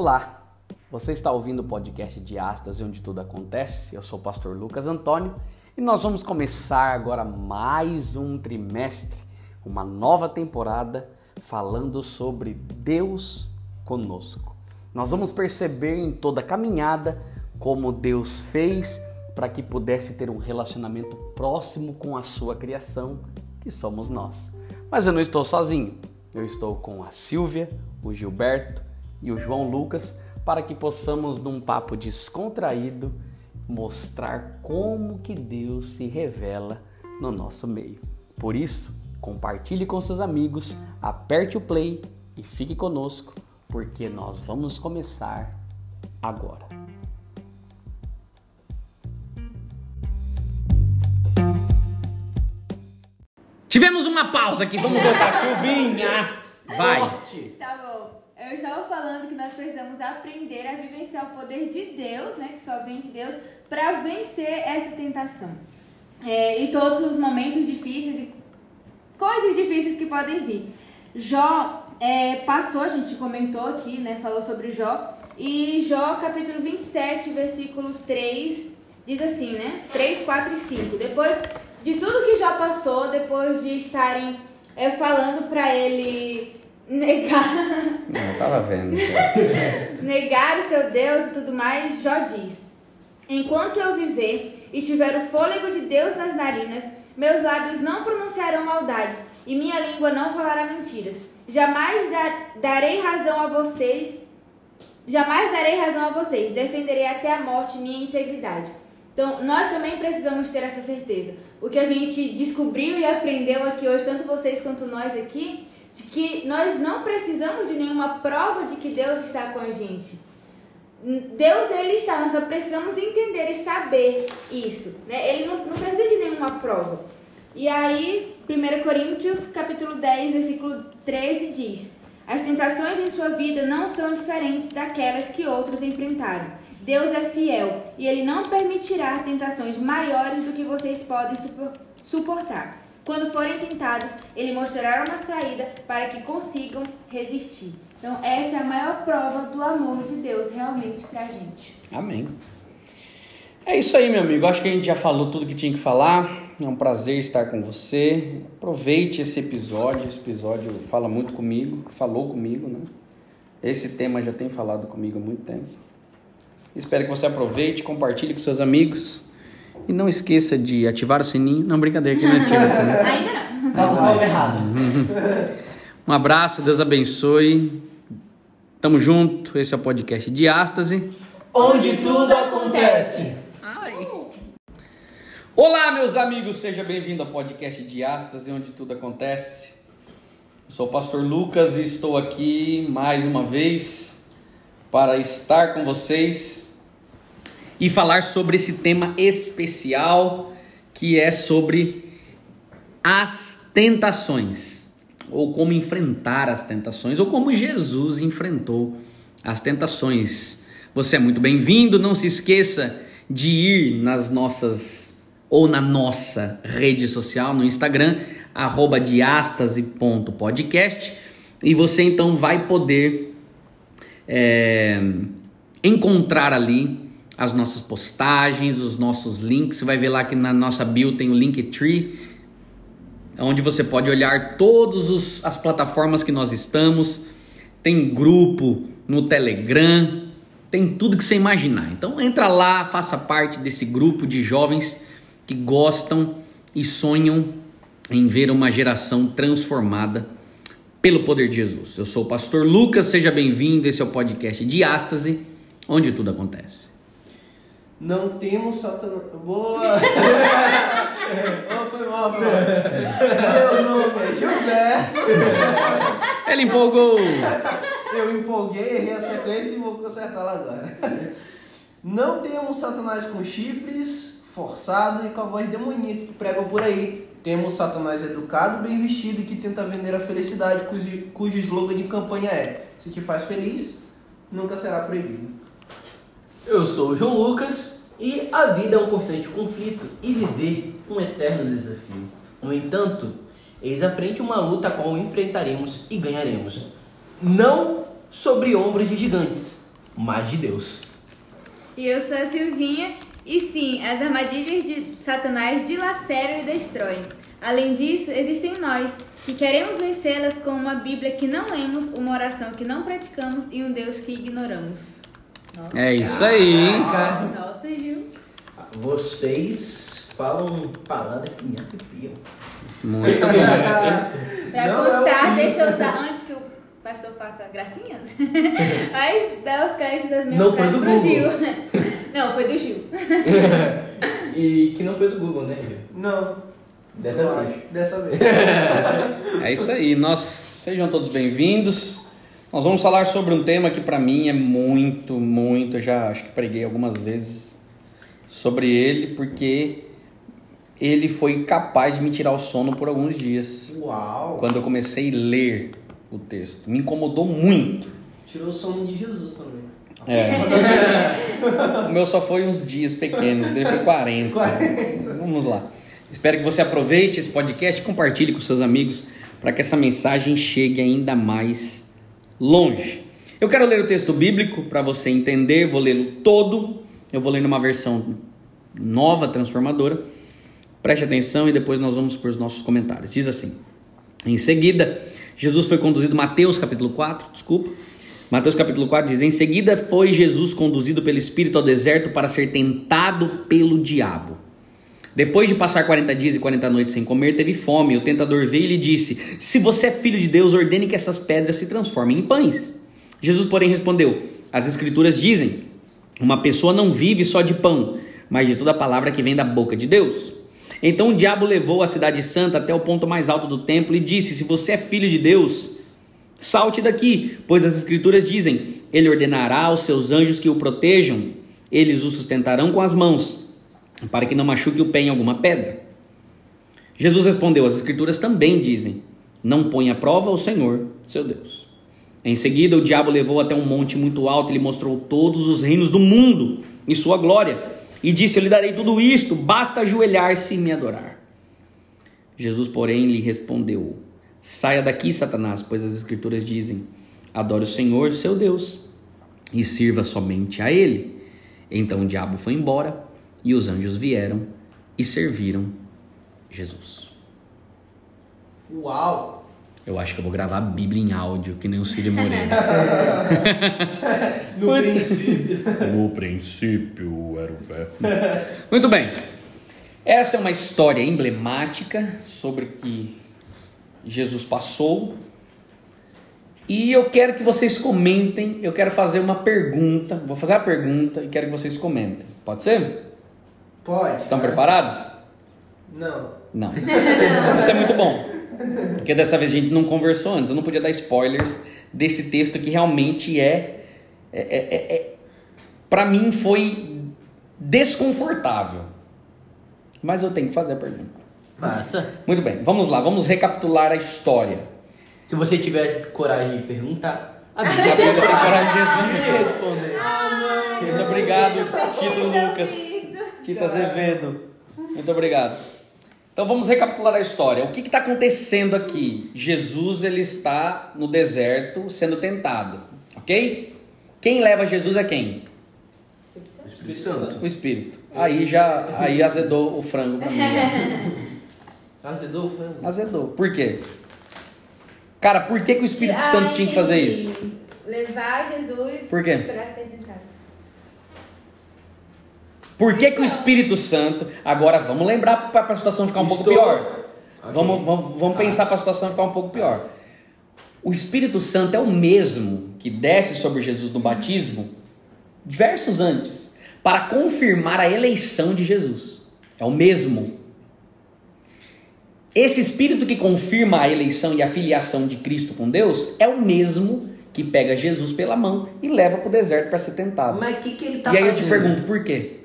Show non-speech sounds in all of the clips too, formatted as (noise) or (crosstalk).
Olá, você está ouvindo o podcast de Astas, onde tudo acontece. Eu sou o pastor Lucas Antônio e nós vamos começar agora mais um trimestre, uma nova temporada falando sobre Deus conosco. Nós vamos perceber em toda a caminhada como Deus fez para que pudesse ter um relacionamento próximo com a sua criação, que somos nós. Mas eu não estou sozinho. Eu estou com a Silvia, o Gilberto e o João Lucas para que possamos, num papo descontraído, mostrar como que Deus se revela no nosso meio. Por isso, compartilhe com seus amigos, aperte o play e fique conosco, porque nós vamos começar agora. Tivemos uma pausa aqui, vamos voltar. Silvinha, vai. Tá bom. Eu estava falando que nós precisamos aprender a vivenciar o poder de Deus, né, que só vem de Deus, para vencer essa tentação. É, e todos os momentos difíceis e coisas difíceis que podem vir. Jó é, passou, a gente comentou aqui, né, falou sobre Jó, e Jó, capítulo 27, versículo 3, diz assim, né, 3, 4 e 5. Depois de tudo que Jó passou, depois de estarem é, falando para ele negar. Não, eu tava vendo. (laughs) negar o seu Deus e tudo mais, Jó diz: Enquanto eu viver e tiver o fôlego de Deus nas narinas, meus lábios não pronunciarão maldades e minha língua não falará mentiras. Jamais dar, darei razão a vocês. Jamais darei razão a vocês. Defenderei até a morte minha integridade. Então, nós também precisamos ter essa certeza. O que a gente descobriu e aprendeu aqui hoje, tanto vocês quanto nós aqui, de que nós não precisamos de nenhuma prova de que Deus está com a gente. Deus, ele está, nós só precisamos entender e saber isso. Né? Ele não, não precisa de nenhuma prova. E aí, 1 Coríntios, capítulo 10, versículo 13 diz: As tentações em sua vida não são diferentes daquelas que outros enfrentaram. Deus é fiel e ele não permitirá tentações maiores do que vocês podem suportar. Quando forem tentados, ele mostrará uma saída para que consigam resistir. Então, essa é a maior prova do amor de Deus realmente pra gente. Amém. É isso aí, meu amigo. Acho que a gente já falou tudo que tinha que falar. É um prazer estar com você. Aproveite esse episódio. Esse episódio fala muito comigo, falou comigo, né? Esse tema já tem falado comigo há muito tempo. Espero que você aproveite, compartilhe com seus amigos. E não esqueça de ativar o sininho. Não, brincadeira, que não ativa o sininho. (laughs) Ainda não. Tá falando errado. (laughs) Um abraço, Deus abençoe. Tamo junto. Esse é o podcast Diástase. Onde tudo acontece. Olá, meus amigos, seja bem-vindo ao podcast Diástase, onde tudo acontece. Eu sou o pastor Lucas e estou aqui mais uma vez para estar com vocês e falar sobre esse tema especial que é sobre as tentações, ou como enfrentar as tentações, ou como Jesus enfrentou as tentações. Você é muito bem-vindo, não se esqueça de ir nas nossas ou na nossa rede social, no Instagram, arroba diastase.podcast, e você então vai poder é, encontrar ali as nossas postagens, os nossos links. Você vai ver lá que na nossa bio tem o Linktree, onde você pode olhar todas as plataformas que nós estamos. Tem grupo no Telegram, tem tudo que você imaginar. Então entra lá, faça parte desse grupo de jovens que gostam e sonham em ver uma geração transformada pelo poder de Jesus. Eu sou o pastor Lucas, seja bem-vindo. Esse é o podcast Diástase, onde tudo acontece. Não temos Satanás. Boa! (laughs) oh, foi mal, foi mal. Meu nome é Gilberto. Ele empolgou. Eu empolguei, errei a sequência e vou consertar lá agora. Não temos Satanás com chifres, forçado e com a voz demoníaca que pregam por aí. Temos Satanás educado, bem vestido e que tenta vender a felicidade, cujo, cujo slogan de campanha é: Se te faz feliz, nunca será proibido. Eu sou o João Lucas e a vida é um constante conflito e viver um eterno desafio. No entanto, eis à frente uma luta a qual enfrentaremos e ganharemos. Não sobre ombros de gigantes, mas de Deus. E eu sou a Silvinha. E sim, as armadilhas de Satanás dilaceram e destroem. Além disso, existem nós, que queremos vencê-las com uma Bíblia que não lemos, uma oração que não praticamos e um Deus que ignoramos. Nossa, É isso aí. Nossa Gil. Vocês falam palavras que me arrepiam. Muito (laughs) bom. Pra Não, é constar, deixa eu dar antes que o pastor faça gracinhas. (laughs) Mas dá os créditos das minhas Não foi do pro Google. Gil. (laughs) Não, foi do Gil. E que não foi do Google, né, Gil? Não. Dessa vez. Dessa vez. É isso aí. Nós sejam todos bem-vindos. Nós vamos falar sobre um tema que para mim é muito, muito. Eu já acho que preguei algumas vezes sobre ele, porque ele foi capaz de me tirar o sono por alguns dias. Uau. Quando eu comecei a ler o texto, me incomodou muito. Tirou o sono de Jesus também. É. (laughs) o meu só foi uns dias pequenos, dele foi 40. 40. Vamos lá. Espero que você aproveite esse podcast e compartilhe com seus amigos para que essa mensagem chegue ainda mais longe. Eu quero ler o texto bíblico para você entender, vou lê-lo todo. Eu vou ler numa versão nova, transformadora. Preste atenção e depois nós vamos para os nossos comentários. Diz assim: Em seguida, Jesus foi conduzido, Mateus capítulo 4, desculpa. Mateus capítulo 4 diz: Em seguida foi Jesus conduzido pelo Espírito ao deserto para ser tentado pelo diabo. Depois de passar 40 dias e 40 noites sem comer, teve fome. O tentador veio e lhe disse: Se você é filho de Deus, ordene que essas pedras se transformem em pães. Jesus, porém, respondeu: As Escrituras dizem: Uma pessoa não vive só de pão, mas de toda palavra que vem da boca de Deus. Então o diabo levou a cidade santa até o ponto mais alto do templo e disse: Se você é filho de Deus, salte daqui, pois as Escrituras dizem: Ele ordenará aos seus anjos que o protejam, eles o sustentarão com as mãos para que não machuque o pé em alguma pedra. Jesus respondeu: As Escrituras também dizem: Não ponha à prova o Senhor, seu Deus. Em seguida, o diabo levou até um monte muito alto e lhe mostrou todos os reinos do mundo e sua glória, e disse: Eu lhe darei tudo isto, basta ajoelhar-se e me adorar. Jesus, porém, lhe respondeu: Saia daqui, Satanás, pois as Escrituras dizem: Adore o Senhor, seu Deus, e sirva somente a Ele. Então o diabo foi embora e os anjos vieram e serviram Jesus. Uau. Eu acho que eu vou gravar a Bíblia em áudio, que nem o Círio Moreira. (laughs) No Muito- princípio. (laughs) no princípio era o verbo. Muito bem. Essa é uma história emblemática sobre o que Jesus passou. E eu quero que vocês comentem. Eu quero fazer uma pergunta. Vou fazer a pergunta e quero que vocês comentem. Pode ser? Pode. Estão preparados? Não. Não. (laughs) Isso é muito bom. Porque dessa vez a gente não conversou antes. Eu não podia dar spoilers desse texto que realmente é. é, é, é, é para mim foi desconfortável. Mas eu tenho que fazer a pergunta. Faça. Muito bem, vamos lá, vamos recapitular a história. Se você tivesse coragem de perguntar, a Bíblia tem tem coragem de responder. responder. Muito obrigado, Tito Lucas. Tito Azevedo. Muito obrigado. Então vamos recapitular a história. O que está acontecendo aqui? Jesus ele está no deserto sendo tentado, ok? Quem leva Jesus é quem? Espírito Santo. O Espírito. Aí já aí azedou o frango pra mim. né? (laughs) Azedou o frango? Azedou. Por quê? Cara, por que, que o Espírito Santo tinha que fazer isso? Levar Jesus Por quê? pra ser tentado. Por que, que o Espírito Santo. Agora vamos lembrar para a situação ficar um pouco Estou- pior. Ok. Vamos, vamos, vamos pensar para a situação ficar um pouco pior. O Espírito Santo é o mesmo que desce sobre Jesus no batismo, versos antes, para confirmar a eleição de Jesus. É o mesmo. Esse Espírito que confirma a eleição e a filiação de Cristo com Deus é o mesmo que pega Jesus pela mão e leva para o deserto para ser tentado. Mas o que, que ele tá e aí eu fazendo? te pergunto, por quê?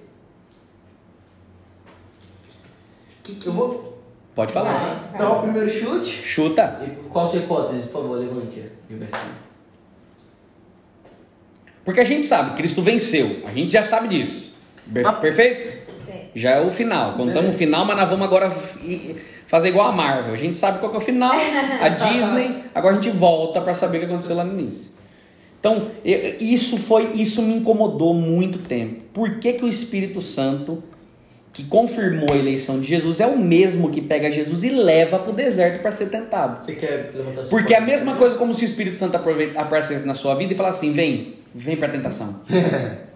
Que que- Eu vou Pode falar. Vai, o vai. primeiro chute. Chuta. E Qual a sua hipótese? Por favor, levante, Gilbertinho. Porque a gente sabe, Cristo venceu. A gente já sabe disso. Ah. Perfeito? Sim. Já é o final. Contamos o final, mas nós vamos agora fazer igual a Marvel. A gente sabe qual que é o final, a (laughs) Disney. Agora a gente volta para saber o que aconteceu lá no início. Então, isso foi, isso me incomodou muito tempo. Por que, que o Espírito Santo, que confirmou a eleição de Jesus, é o mesmo que pega Jesus e leva para o deserto para ser tentado? Você quer levantar Porque é a mesma coisa como se o Espírito Santo aprove- aparecesse na sua vida e falasse assim: vem, vem para a tentação. (laughs)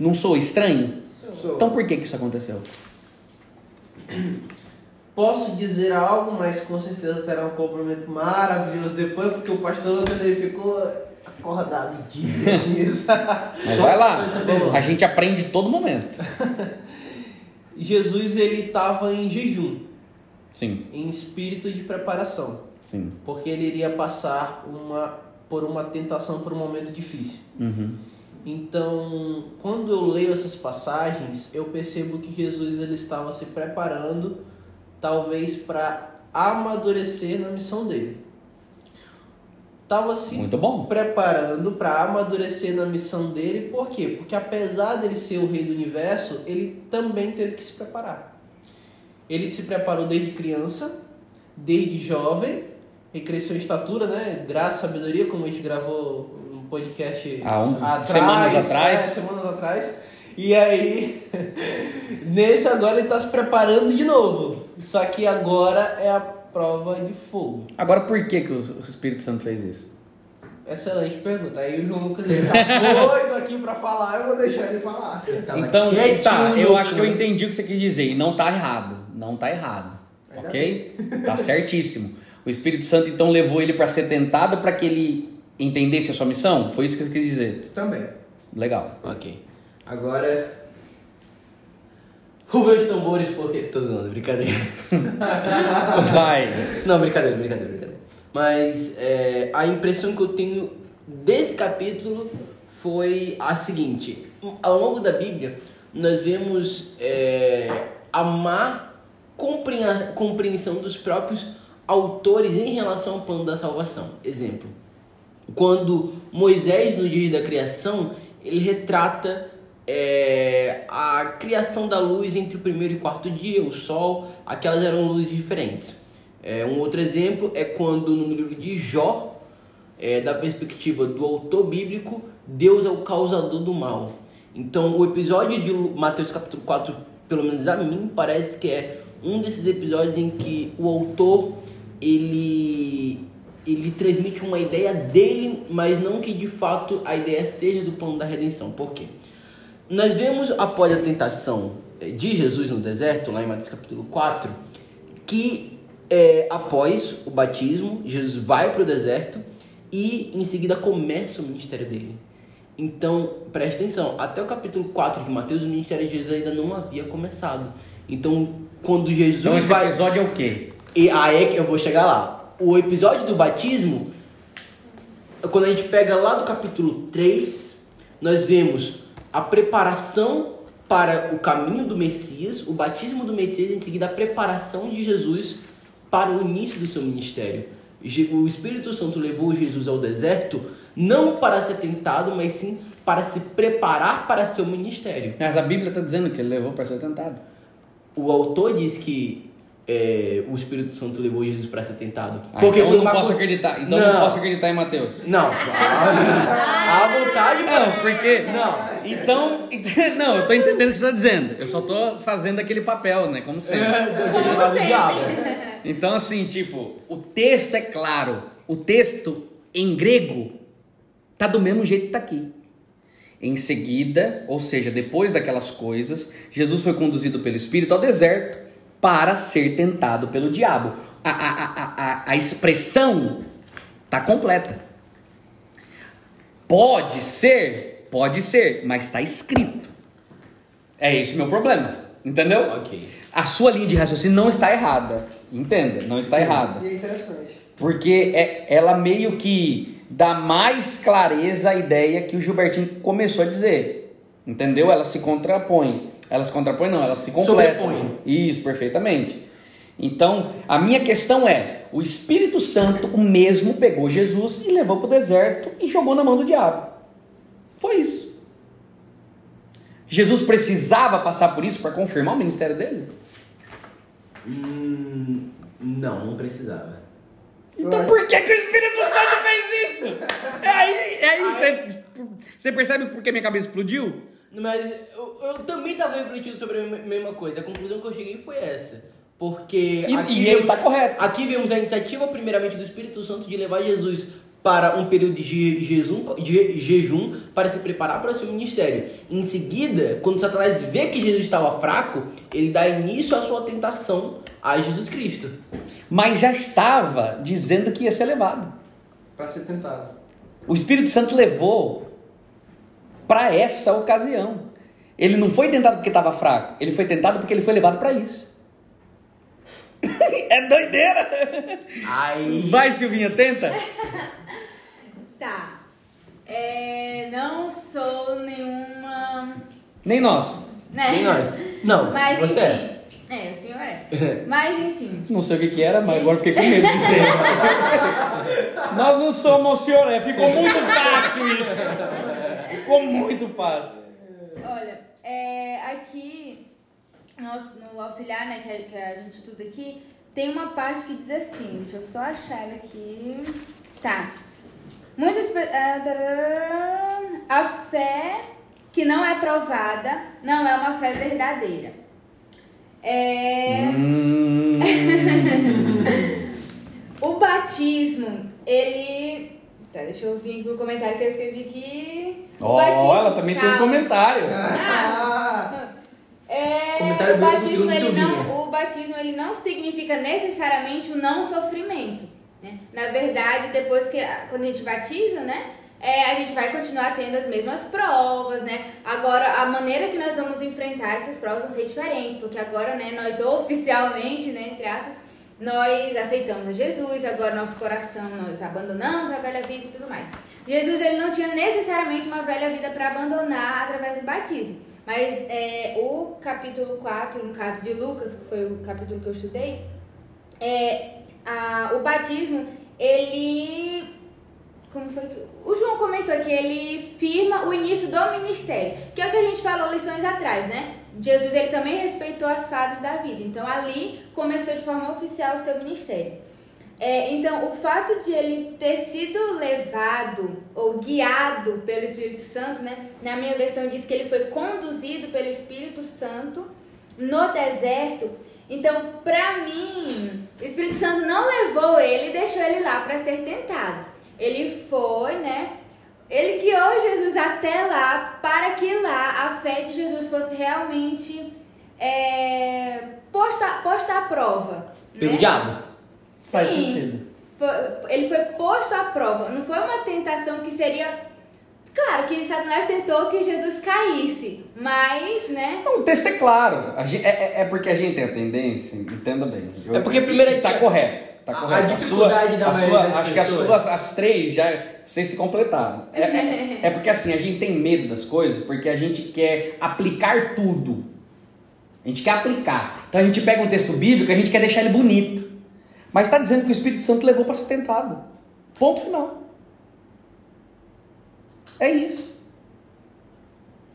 Não sou estranho? Sou. Então por que, que isso aconteceu? Posso dizer algo, mas com certeza terá um complemento maravilhoso depois, porque o pastor Lucas ele ficou acordado dias (laughs) nisso. Mas vai lá, a gente aprende todo momento. (laughs) Jesus ele estava em jejum, Sim, em espírito de preparação, sim. porque ele iria passar uma, por uma tentação, por um momento difícil. Uhum. Então, quando eu leio essas passagens, eu percebo que Jesus ele estava se preparando, talvez para amadurecer na missão dele. Estava se Muito bom. preparando para amadurecer na missão dele, por quê? Porque apesar dele ser o rei do universo, ele também teve que se preparar. Ele se preparou desde criança, desde jovem, ele cresceu em estatura, né? Graça e sabedoria, como a gente gravou um podcast Há um- semanas atrás. é, semanas atrás. E aí, (laughs) nesse agora ele está se preparando de novo. Só que agora é a prova de fogo. Agora por que, que o Espírito Santo fez isso? Excelente pergunta. Aí o João Lucas ele já doido aqui pra falar, eu vou deixar ele falar. Tava então, quietinho tá, eu acho que eu canto. entendi o que você quis dizer e não tá errado. Não tá errado. Ainda Ok? Tá certíssimo. O Espírito Santo então levou ele para ser tentado para que ele entendesse a sua missão? Foi isso que você quis dizer. Também. Legal. Ok. Agora. Rubem os tambores, porque. Tô zoando, brincadeira. (laughs) Vai. Não, brincadeira, brincadeira, brincadeira. Mas é, a impressão que eu tenho desse capítulo foi a seguinte: ao longo da Bíblia, nós vemos é, a má compreensão dos próprios autores em relação ao plano da salvação. Exemplo: quando Moisés, no dia da criação, ele retrata é, a criação da luz entre o primeiro e quarto dia, o sol, aquelas eram luzes diferentes. É, um outro exemplo é quando no livro de Jó, é, da perspectiva do autor bíblico, Deus é o causador do mal. Então, o episódio de Mateus capítulo 4, pelo menos a mim, parece que é um desses episódios em que o autor ele ele transmite uma ideia dele, mas não que de fato a ideia seja do plano da redenção. Por quê? Nós vemos após a tentação eh, de Jesus no deserto, lá em Mateus capítulo 4, que é, após o batismo, Jesus vai para o deserto e em seguida começa o ministério dele. Então, preste atenção, até o capítulo 4 de Mateus, o ministério de Jesus ainda não havia começado. Então, quando Jesus Então esse vai. episódio é o quê? E aí é que eu vou chegar lá. O episódio do batismo, quando a gente pega lá do capítulo 3, nós vemos a preparação para o caminho do Messias, o batismo do Messias, em seguida a preparação de Jesus para o início do seu ministério. O Espírito Santo levou Jesus ao deserto não para ser tentado, mas sim para se preparar para seu ministério. Mas a Bíblia está dizendo que ele levou para ser tentado. O autor diz que é, o Espírito Santo levou Jesus para ser tentado. Ah, então eu não posso co- acreditar. Então eu não posso acreditar em Mateus. Não, (laughs) a, vontade Não, porque. Não. Então. (laughs) Não, eu tô entendendo o que você está dizendo. Eu só tô fazendo aquele papel, né? Como sempre. do sempre. diabo. Então, assim, tipo, o texto é claro. O texto em grego tá do mesmo jeito que tá aqui. Em seguida, ou seja, depois daquelas coisas, Jesus foi conduzido pelo Espírito ao deserto para ser tentado pelo diabo. A, a, a, a, a expressão tá completa. Pode ser, pode ser, mas está escrito. É esse o meu problema, entendeu? Ok. A sua linha de raciocínio não está errada. Entenda, não está errada. E é interessante. Porque é, ela meio que dá mais clareza à ideia que o Gilbertinho começou a dizer. Entendeu? Ela se contrapõe. Ela se contrapõe, não, ela se completa. Sobrepõe. Isso, perfeitamente. Então, a minha questão é: o Espírito Santo, o mesmo, pegou Jesus e levou para o deserto e jogou na mão do diabo. Foi isso. Jesus precisava passar por isso para confirmar o ministério dele? Hum, não, não precisava. Então por que, que o Espírito Santo fez isso? Você percebe por que minha cabeça explodiu? Mas eu, eu também tava refletindo sobre a mesma coisa. A conclusão que eu cheguei foi essa. Porque. E- aqui e ele vemos- tá correto. Aqui vemos a iniciativa, primeiramente, do Espírito Santo de levar Jesus para um período de je- jejum, de jejum para se preparar para o seu ministério. Em seguida, quando Satanás vê que Jesus estava fraco, ele dá início à sua tentação a Jesus Cristo. Mas já estava dizendo que ia ser levado. Pra ser tentado. O Espírito Santo levou para essa ocasião. Ele não foi tentado porque estava fraco, ele foi tentado porque ele foi levado para isso. (laughs) é doideira! Aí. Vai, Silvinha, tenta. (laughs) Tá. É, não sou nenhuma. Nem nós. Né? Nem nós. (laughs) Não, Mas você enfim. é. É, o senhor é. Mas enfim. Não sei o que, que era, mas agora fiquei com medo de ser. Nós não somos o senhor, é. Ficou muito fácil isso. Ficou muito fácil. Olha, é, aqui no, no auxiliar, né, que a, que a gente estuda aqui, tem uma parte que diz assim, deixa eu só achar ela aqui. Tá. Muitas ah, A fé que não é provada não é uma fé verdadeira. É, Hum, (laughs) o batismo, ele. Tá, deixa eu vir pro comentário que eu escrevi aqui. O Ó, batismo- ela também tem um Calma. comentário. Ah, É, Comentário o, batismo, ele não, o batismo ele não significa necessariamente o não sofrimento. Né? Na verdade, depois que a- quando a gente batiza, né? é, a gente vai continuar tendo as mesmas provas, né? Agora, a maneira que nós vamos enfrentar essas provas vão ser diferente, porque agora, né, nós (laughs) oficialmente, né, entre aspas, nós aceitamos a Jesus, agora nosso coração, nós abandonamos a velha vida e tudo mais. Jesus, ele não tinha necessariamente uma velha vida para abandonar através do batismo. Mas é, o capítulo 4, no caso de Lucas, que foi o capítulo que eu estudei, é, a- o batismo, ele. Como foi que. O João comentou que ele firma o início do ministério, que é o que a gente falou lições atrás, né? Jesus ele também respeitou as fases da vida, então ali começou de forma oficial o seu ministério. É, então, o fato de ele ter sido levado ou guiado pelo Espírito Santo, né? Na minha versão diz que ele foi conduzido pelo Espírito Santo no deserto. Então, pra mim, o Espírito Santo não levou ele e deixou ele lá para ser tentado. Ele foi, né? Ele guiou Jesus até lá para que lá a fé de Jesus fosse realmente é, posta, posta à prova. Pelo né? diabo. Faz Sim. sentido. Foi- ele foi posto à prova. Não foi uma tentação que seria. Claro que Satanás tentou que Jesus caísse, mas, né? Não, o texto é claro. A gente- é, é- é porque a gente tem a tendência, entenda bem. Eu- É porque primeiro e tá correto. Tá a- correto. a dificuldade da a sua, das Acho que as pessoas. suas, as três já vocês se completaram. É, é- (laughs) é porque assim, a gente tem medo das coisas porque a gente quer aplicar tudo. A gente quer aplicar. Então a gente pega um texto bíblico e a gente quer deixar ele bonito. Mas está dizendo que o Espírito Santo levou para ser tentado. Ponto final. É isso.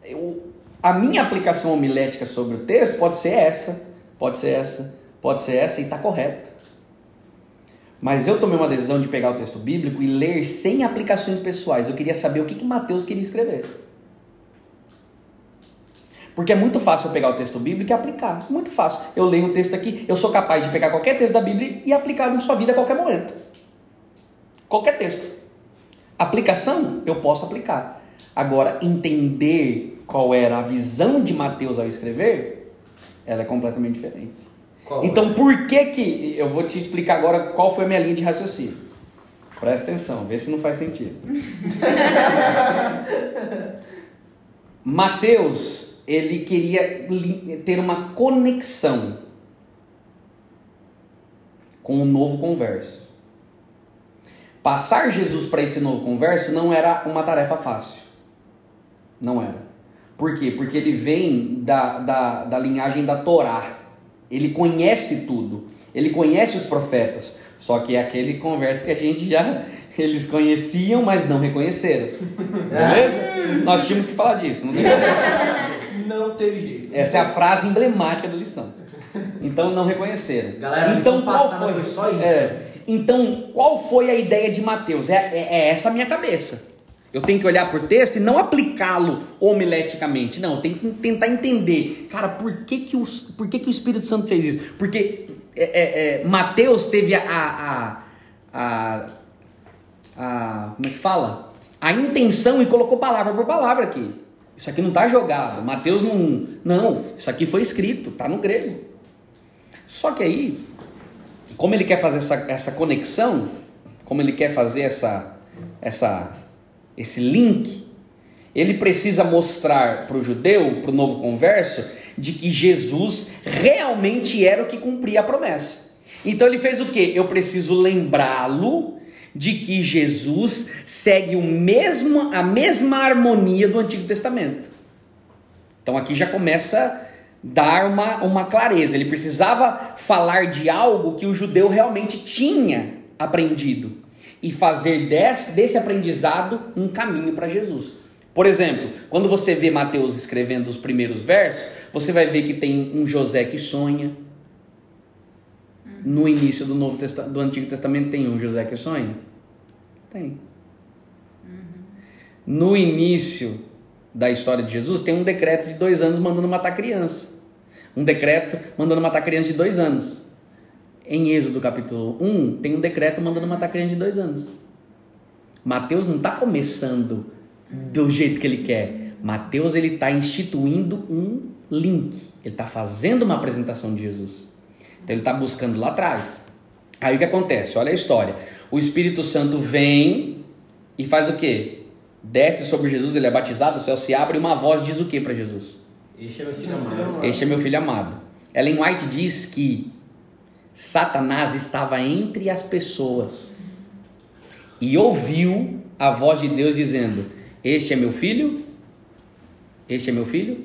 Eu- a minha aplicação homilética sobre o texto pode ser essa, pode ser essa, pode ser essa e está correto. Mas eu tomei uma decisão de pegar o texto bíblico e ler sem aplicações pessoais. Eu queria saber o que, que Mateus queria escrever. Porque é muito fácil eu pegar o texto bíblico e aplicar. Muito fácil. Eu leio o texto aqui, eu sou capaz de pegar qualquer texto da Bíblia e aplicar na sua vida a qualquer momento. Qualquer texto. Aplicação, eu posso aplicar. Agora, entender qual era a visão de Mateus ao escrever, ela é completamente diferente. Qual então, por que que... Eu vou te explicar agora qual foi a minha linha de raciocínio. Presta atenção, vê se não faz sentido. (laughs) Mateus, ele queria ter uma conexão com o novo converso. Passar Jesus para esse novo converso não era uma tarefa fácil. Não era. Por quê? Porque ele vem da, da, da linhagem da Torá. Ele conhece tudo. Ele conhece os profetas. Só que é aquele converso que a gente já. (laughs) Eles conheciam, mas não reconheceram. (laughs) Beleza? Nós tínhamos que falar disso. Não. (laughs) Não teve jeito. Essa é a frase emblemática da lição. Então não reconheceram. Galera, então qual foi? foi só isso. É. então qual foi a ideia de Mateus? É, é- é essa a minha cabeça. Eu tenho que olhar por texto e não aplicá-lo homileticamente. Não, eu tenho que tentar entender. Cara, por que, que, o, por que, que o Espírito Santo fez isso? Porque é, é, é, Mateus teve a, a, a, a. Como é que fala? A intenção e colocou palavra por palavra aqui. Isso aqui não está jogado. Mateus não. Não, isso aqui foi escrito, está no grego. Só que aí, como ele quer fazer essa, essa conexão, como ele quer fazer essa, essa, esse link, ele precisa mostrar para o judeu, para o novo converso, de que Jesus realmente era o que cumpria a promessa. Então ele fez o que? Eu preciso lembrá-lo de que Jesus segue o mesmo, a mesma harmonia do Antigo Testamento. Então aqui já começa a dar uma, uma clareza. Ele precisava falar de algo que o judeu realmente tinha aprendido e fazer desse, desse aprendizado um caminho para Jesus. Por exemplo, quando você vê Mateus escrevendo os primeiros versos, você vai ver que tem um José que sonha. No início do, Novo Testamento, do Antigo Testamento tem um José que sonha? Tem. No início da história de Jesus, tem um decreto de dois anos mandando matar criança. Um decreto mandando matar criança de dois anos. Em Êxodo capítulo 1, tem um decreto mandando matar criança de dois anos. Mateus não está começando do jeito que ele quer. Mateus ele está instituindo um link. Ele está fazendo uma apresentação de Jesus. Então ele está buscando lá atrás. Aí o que acontece? Olha a história. O Espírito Santo vem e faz o quê? Desce sobre Jesus, ele é batizado, o céu se abre e uma voz diz o que para Jesus? Este é meu filho amado. Este é meu filho amado. Ellen White diz que Satanás estava entre as pessoas e ouviu a voz de Deus dizendo: Este é meu filho, este é meu filho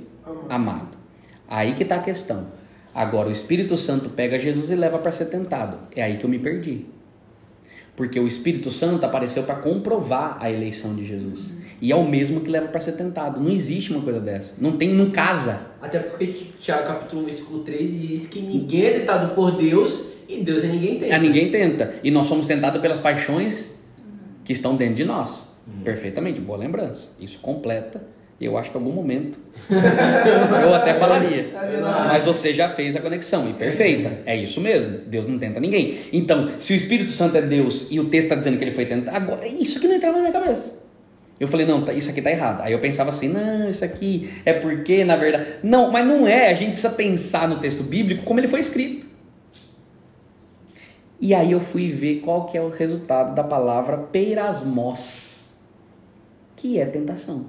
amado. Aí que está a questão. Agora o Espírito Santo pega Jesus e leva para ser tentado. É aí que eu me perdi. Porque o Espírito Santo apareceu para comprovar a eleição de Jesus. E é o mesmo que leva para ser tentado. Não existe uma coisa dessa. Não tem, não casa. Até porque Tiago capítulo 1, versículo 3 diz que ninguém é tentado por Deus e Deus é ninguém tenta. A ninguém tenta. E nós somos tentados pelas paixões que estão dentro de nós. Perfeitamente, boa lembrança. Isso completa. Eu acho que em algum momento (laughs) eu até falaria. Mas você já fez a conexão e perfeita. É isso mesmo. Deus não tenta ninguém. Então, se o Espírito Santo é Deus e o texto está dizendo que ele foi tentado, agora, isso aqui não entrava na minha cabeça. Eu falei, não, tá- isso aqui tá errado. Aí eu pensava assim, não, isso aqui é porque, na verdade. Não, mas não é. A gente precisa pensar no texto bíblico como ele foi escrito. E aí eu fui ver qual que é o resultado da palavra peirasmos, que é tentação.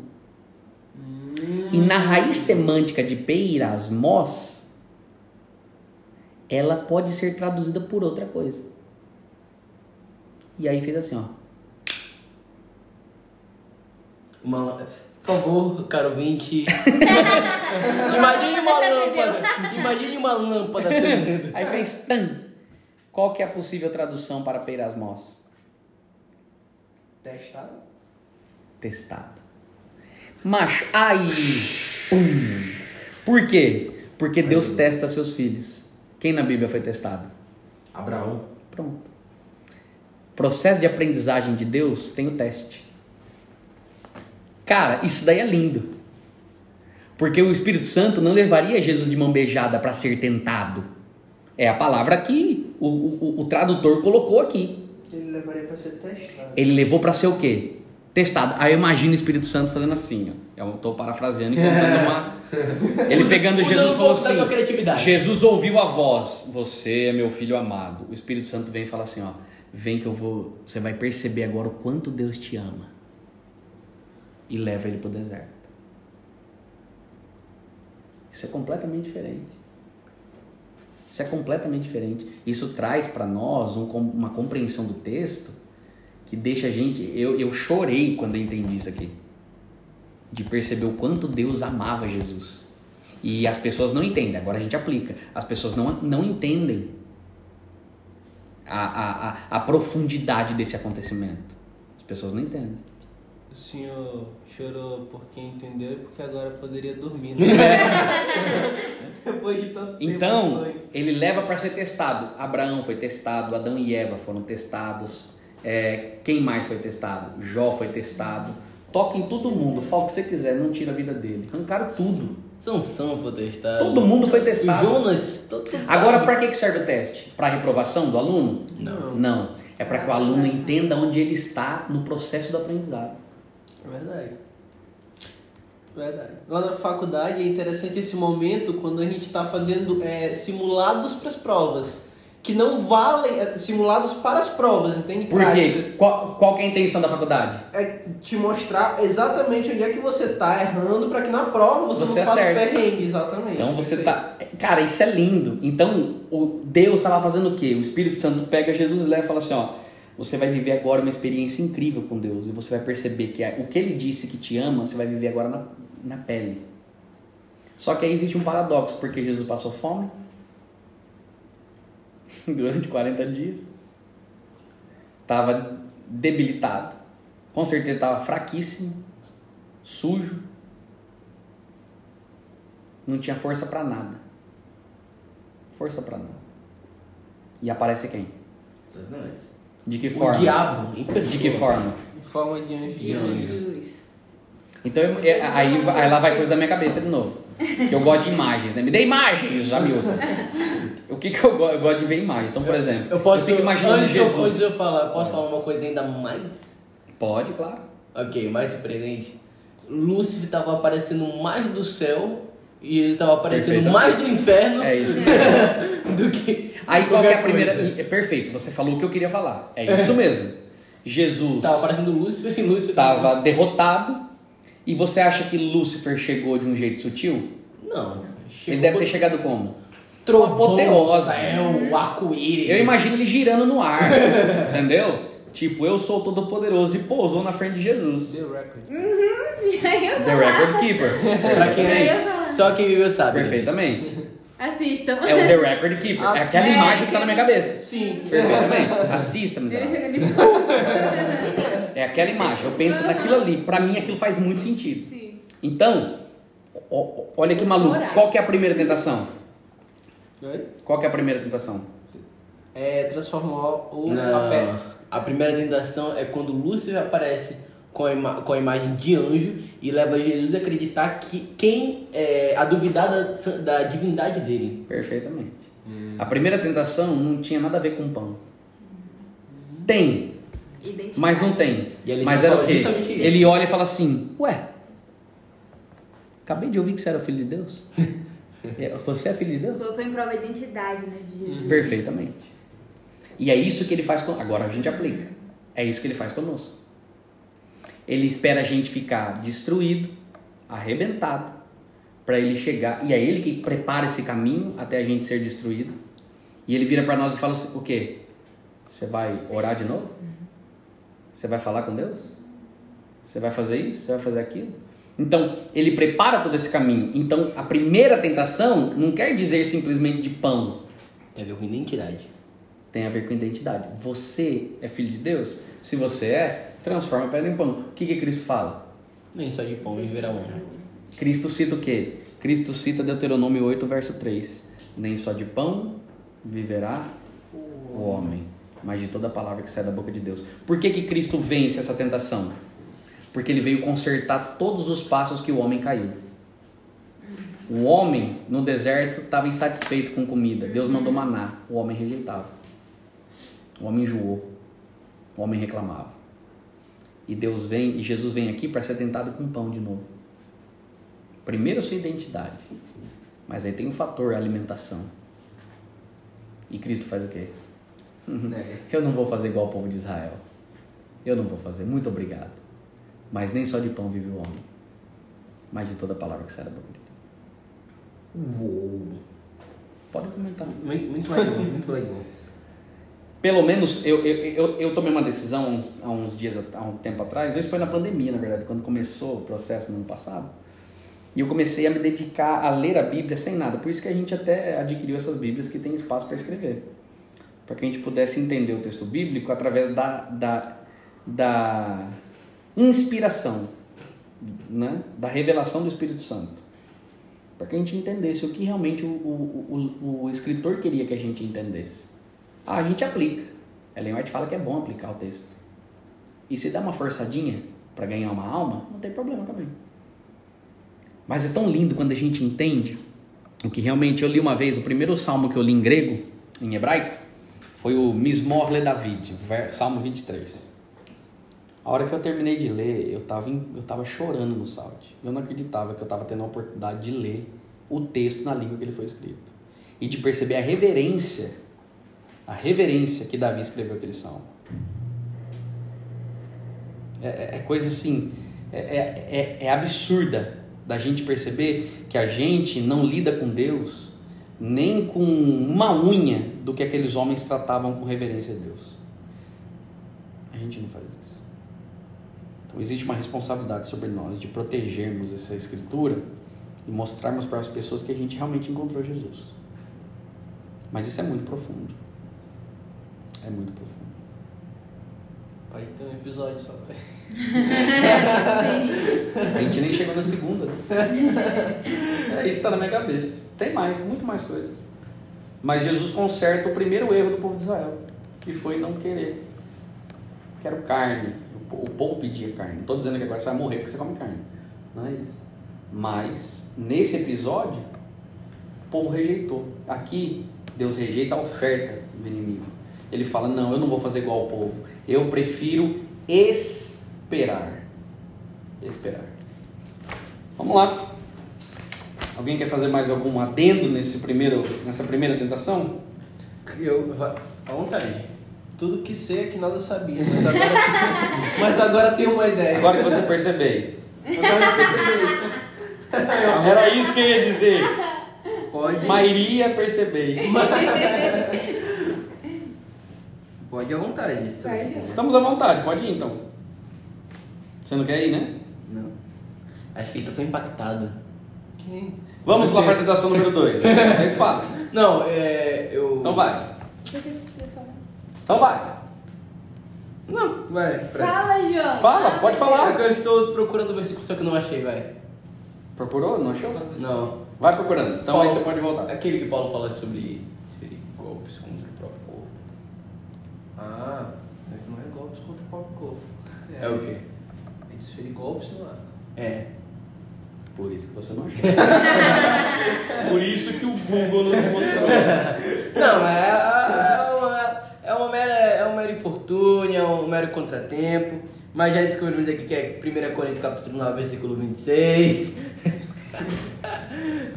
E na raiz semântica de peirasmos, ela pode ser traduzida por outra coisa. E aí fez assim, ó. Uma, por favor, caro ouvinte. (laughs) Imagine uma lâmpada. Imagine uma lâmpada acendendo. Aí fez tan. Qual que é a possível tradução para peirasmos? Testado? Testado. Macho, aí. Por quê? Porque Deus testa seus filhos. Quem na Bíblia foi testado? Abraão. Pronto. Processo de aprendizagem de Deus tem o teste. Cara, isso daí é lindo. Porque o Espírito Santo não levaria Jesus de mão beijada para ser tentado. É a palavra que o, o, o tradutor colocou aqui. Ele levaria para ser testado. Ele levou para ser o quê? Testado. Aí eu imagino o Espírito Santo fazendo assim, ó. Eu estou parafraseando e contando uma. (laughs) Ele pegando Jesus um falou assim. Jesus ouviu a voz. Você é meu filho amado. O Espírito Santo vem e fala assim, ó. Vem que eu vou. Você vai perceber agora o quanto Deus te ama. E leva ele para o deserto. Isso é completamente diferente. Isso é completamente diferente. Isso traz para nós um uma compreensão do texto que deixa a gente. Eu, eu chorei quando eu entendi isso aqui. De perceber o quanto Deus amava Jesus. E as pessoas não entendem, agora a gente aplica. As pessoas não, não entendem a, a, a, a profundidade desse acontecimento. As pessoas não entendem. O senhor chorou porque entendeu e porque agora poderia dormir. Né? (laughs) Depois de tanto tempo Então, sonho. ele leva para ser testado. Abraão foi testado, Adão e Eva foram testados. É, quem mais foi testado? Jó foi testado. toca em todo mundo, fala o que você quiser, não tira a vida dele. Arrancaram tudo. Sansão foi testado. Todo mundo foi testado. Jonas. Todo, Agora, para que que serve o teste? Para reprovação do aluno? Não. Não. É para que o aluno entenda onde ele está no processo do aprendizado. É verdade. Verdade. Lá na faculdade é interessante esse momento quando a gente está fazendo é, simulados para as provas. Que não valem. é, simulados para as provas, entende? Por quê? Qual, qual que é a intenção da faculdade? É te mostrar exatamente onde é que você tá errando para que na prova você, Você não acerte. perrengue, exatamente. Então você Perfeito. tá. Cara, isso é lindo. Então, o Deus estava fazendo o quê? O Espírito Santo pega Jesus e leva e fala assim: ó, você vai viver agora uma experiência incrível com Deus. E você vai perceber que o que ele disse que te ama, você vai viver agora na, na pele. Só que aí existe um paradoxo, porque Jesus passou fome (laughs) durante 40 dias. Estava debilitado. Com certeza estava fraquíssimo, sujo. Não tinha força para nada. Força para nada. E aparece quem? De que O forma? diabo. em pessoa. De que forma? Em forma de anjo de anjo. Jesus. Então eu- é- aí, vai- aí lá vai coisa da minha cabeça de novo. Eu gosto de imagens, né? Me dê imagens, Jamilton. O que, que eu, go- eu gosto de ver imagens? Então, por exemplo, Eu posso. fico imaginando antes, de eu, Jesus. antes eu falar, posso falar uma coisa ainda mais? Pode, claro. Ok, mais surpreendente. Lúcifer estava aparecendo mais do céu e ele estava aparecendo mais do inferno É isso. (laughs) do que. Aí qual é a qualquer primeira. coisa. É perfeito, você falou o que eu queria falar. É isso mesmo. Jesus Tava aparecendo Lúcifer e Lúcifer. estava derrotado. E você acha que Lúcifer chegou de um jeito sutil? Não. Ele deve ter chegado como? trovão, apoteose. céu, arco-íris. Eu imagino ele girando no ar. (laughs) entendeu? Tipo, eu sou todo poderoso e pousou na frente de Jesus. The record. E aí eu The Record Keeper. Pra quem é. Só quem viveu sabe. Perfeitamente. Assistam. É o The Record Keeper. É aquela É. imagem que tá na minha cabeça. Sim. Perfeitamente. (laughs) Assista, Ele miserável. chega ali. É aquela imagem. Eu penso naquilo ali. Pra mim aquilo faz muito sentido. Sim. Então, ó- olha que maluco. Qual que é a primeira tentação? Oi? Qual que é a primeira tentação? É transformar o Não. a primeira tentação é quando Lúcifer aparece com a, ima- com a imagem de anjo e leva Jesus a acreditar que quem é, a duvidar da, da divindade dele. Perfeitamente. A primeira tentação não tinha nada a ver com pão. Tem, Identidade. mas não tem. E Mas era o quê? isso. Ele olha e fala assim: Ué, acabei de ouvir que você era filho de Deus. (laughs) É, Você é filho de Deus? Colocou em prova a identidade, né, de Jesus. Perfeitamente. E é isso que ele faz com. Agora a gente aplica. É isso que ele faz conosco. Ele espera a gente ficar destruído, arrebentado, para ele chegar. E é ele que prepara esse caminho até a gente ser destruído. E ele vira para nós e fala assim, o quê? Você vai orar de novo? Você vai falar com Deus? Você vai fazer isso? Você vai fazer aquilo? Então, ele prepara todo esse caminho. Então, a primeira tentação não quer dizer simplesmente de pão. Tem a ver com identidade. Tem a ver com identidade. Você é filho de Deus? Se você é, transforma a pedra em pão. O que, que Cristo fala? Nem só de pão viverá um. Cristo cita o quê? Cristo cita Deuteronômio 8, verso 3. Nem só de pão viverá o homem, mas de toda palavra que sai da boca de Deus. Por que, que Cristo vence essa tentação? Porque ele veio consertar todos os passos que o homem caiu. O homem no deserto estava insatisfeito com comida. Deus mandou maná. O homem rejeitava. O homem enjoou. O homem reclamava. E Deus vem, e Jesus vem aqui para ser tentado com pão de novo. Primeiro a sua identidade. Mas aí tem um fator, a alimentação. E Cristo faz o quê? Nega. Eu não vou fazer igual ao povo de Israel. Eu não vou fazer. Muito obrigado. Mas nem só de pão vive o homem, mas de toda palavra que sai da boca de Deus. Uou. Pode comentar. Muito legal, muito legal. Pelo menos eu, eu, eu, eu tomei uma decisão há uns, há uns dias, há um tempo atrás. Isso foi na pandemia, na verdade, quando começou o processo no ano passado. E eu comecei a me dedicar a ler a Bíblia sem nada. Por isso que a gente até adquiriu essas Bíblias que tem espaço para escrever. Para que a gente pudesse entender o texto bíblico através da, da, da inspiração, né? da revelação do Espírito Santo. Para que a gente entendesse o que realmente o, o, o, o escritor queria que a gente entendesse. A gente aplica. Ellen White fala que é bom aplicar o texto. E se dá uma forçadinha, para ganhar uma alma, não tem problema também. Mas é tão lindo quando a gente entende o que realmente eu li uma vez, o primeiro salmo que eu li em grego, em hebraico, foi o Mismor Le David, Salmo 23. A hora que eu terminei de ler, eu estava eu tava chorando no salmo. Eu não acreditava que eu estava tendo a oportunidade de ler o texto na língua que ele foi escrito. E de perceber a reverência, a reverência que Davi escreveu aquele salmo. É, é, é coisa assim, é, é, é, é absurda da gente perceber que a gente não lida com Deus nem com uma unha do que aqueles homens tratavam com reverência a Deus. A gente não faz isso. Então existe uma responsabilidade sobre nós de protegermos essa escritura e mostrarmos para as pessoas que a gente realmente encontrou Jesus. Mas isso é muito profundo. É muito profundo. Vai ter um episódio só pra. (laughs) a gente nem chegou na segunda. (laughs) É, isso está na minha cabeça. Tem mais, muito mais coisa. Mas Jesus conserta o primeiro erro do povo de Israel, que foi não querer. Quero carne. O povo pedia carne. Não estou dizendo que agora você vai morrer porque você come carne. Não é isso. Mas, nesse episódio, o povo rejeitou. Aqui, Deus rejeita a oferta do inimigo. Ele fala: Não, eu não vou fazer igual ao povo. Eu prefiro esperar. Esperar. Vamos lá. Alguém quer fazer mais algum adendo nesse primeiro, nessa primeira tentação? Eu, à vontade. Tudo que sei é que nada sabia, mas agora, (laughs) mas agora tem uma ideia. Agora que você percebeu. Agora que percebi. (laughs) Era isso que eu ia dizer. Pode. Mairia perceber. (laughs) Pode ir à vontade. Estamos à vontade, pode ir então. Você não quer ir, né? Não. Acho que ele tá tão impactado. Quem? Vamos Você. lá para a tentação número 2. (laughs) Vocês falam. Não, é. Eu... Então vai. Então vai. Não, vai. Pra... Fala, João. Fala, pode falar. É que eu estou procurando o versículo, só que eu não achei, vai. Procurou? Não achou? Não. Vai procurando. Então Paulo, aí você pode voltar. Aquele que Paulo fala sobre golpes contra o próprio corpo. Ah, não é golpes contra o próprio corpo. É, é o quê? É desferir golpes no ar. É. Por isso que você não achou. (laughs) Por isso que o Google não te mostrou. Não, é, é, uma, é, uma mera, é um mero infortúnio, é um mero contratempo. Mas já descobrimos aqui que é 1 Coríntios capítulo 9, versículo 26.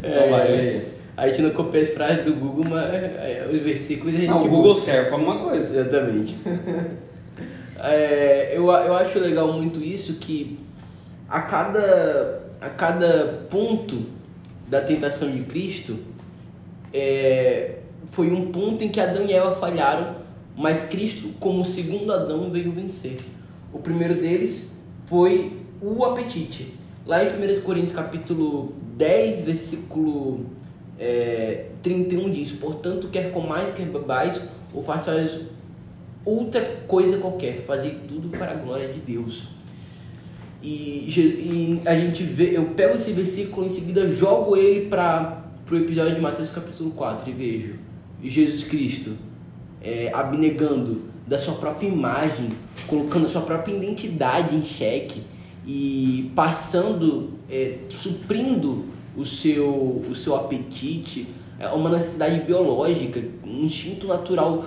é, vai, leia. A gente não copia as frases do Google, mas é, os versículos a gente. Não, o Google serve para alguma coisa. Exatamente. (laughs) é, eu, eu acho legal muito isso que a cada, a cada ponto da tentação de Cristo é, foi um ponto em que Adão e Eva falharam, mas Cristo, como segundo Adão, veio vencer. O primeiro deles foi o apetite. Lá em 1 Coríntios capítulo 10, versículo é, 31 diz, portanto, quer comais, quer bebais, ou façais outra coisa qualquer, fazer tudo para a glória de Deus. E, e, a gente vê, eu pego esse versículo em seguida jogo ele para o episódio de Mateus capítulo 4 e vejo Jesus Cristo é, abnegando da sua própria imagem, colocando a sua própria identidade em xeque e passando, é, suprindo o seu, o seu apetite, é uma necessidade biológica, um instinto natural,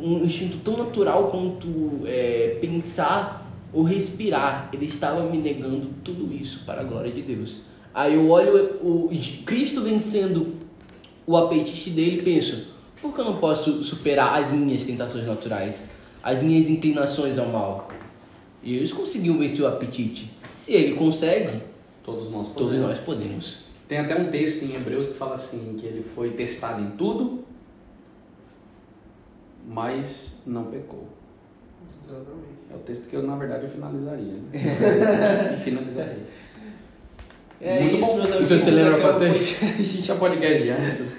um instinto tão natural quanto é, pensar ou respirar. Ele estava me negando tudo isso para a glória de Deus. Aí eu olho o Cristo vencendo o apetite dele e penso, por que eu não posso superar as minhas tentações naturais, as minhas inclinações ao mal? E eles conseguiu vencer o apetite. Se ele consegue, todos nós podemos. Todos nós podemos. Tem até um texto em Hebreus que fala assim, que ele foi testado em tudo, mas não pecou. Exatamente. É o texto que eu, na verdade, eu finalizaria. Né? (laughs) finalizaria. É Muito isso, bom. meus amigos. Você lembra qual texto? (laughs) A gente é podcast de astas.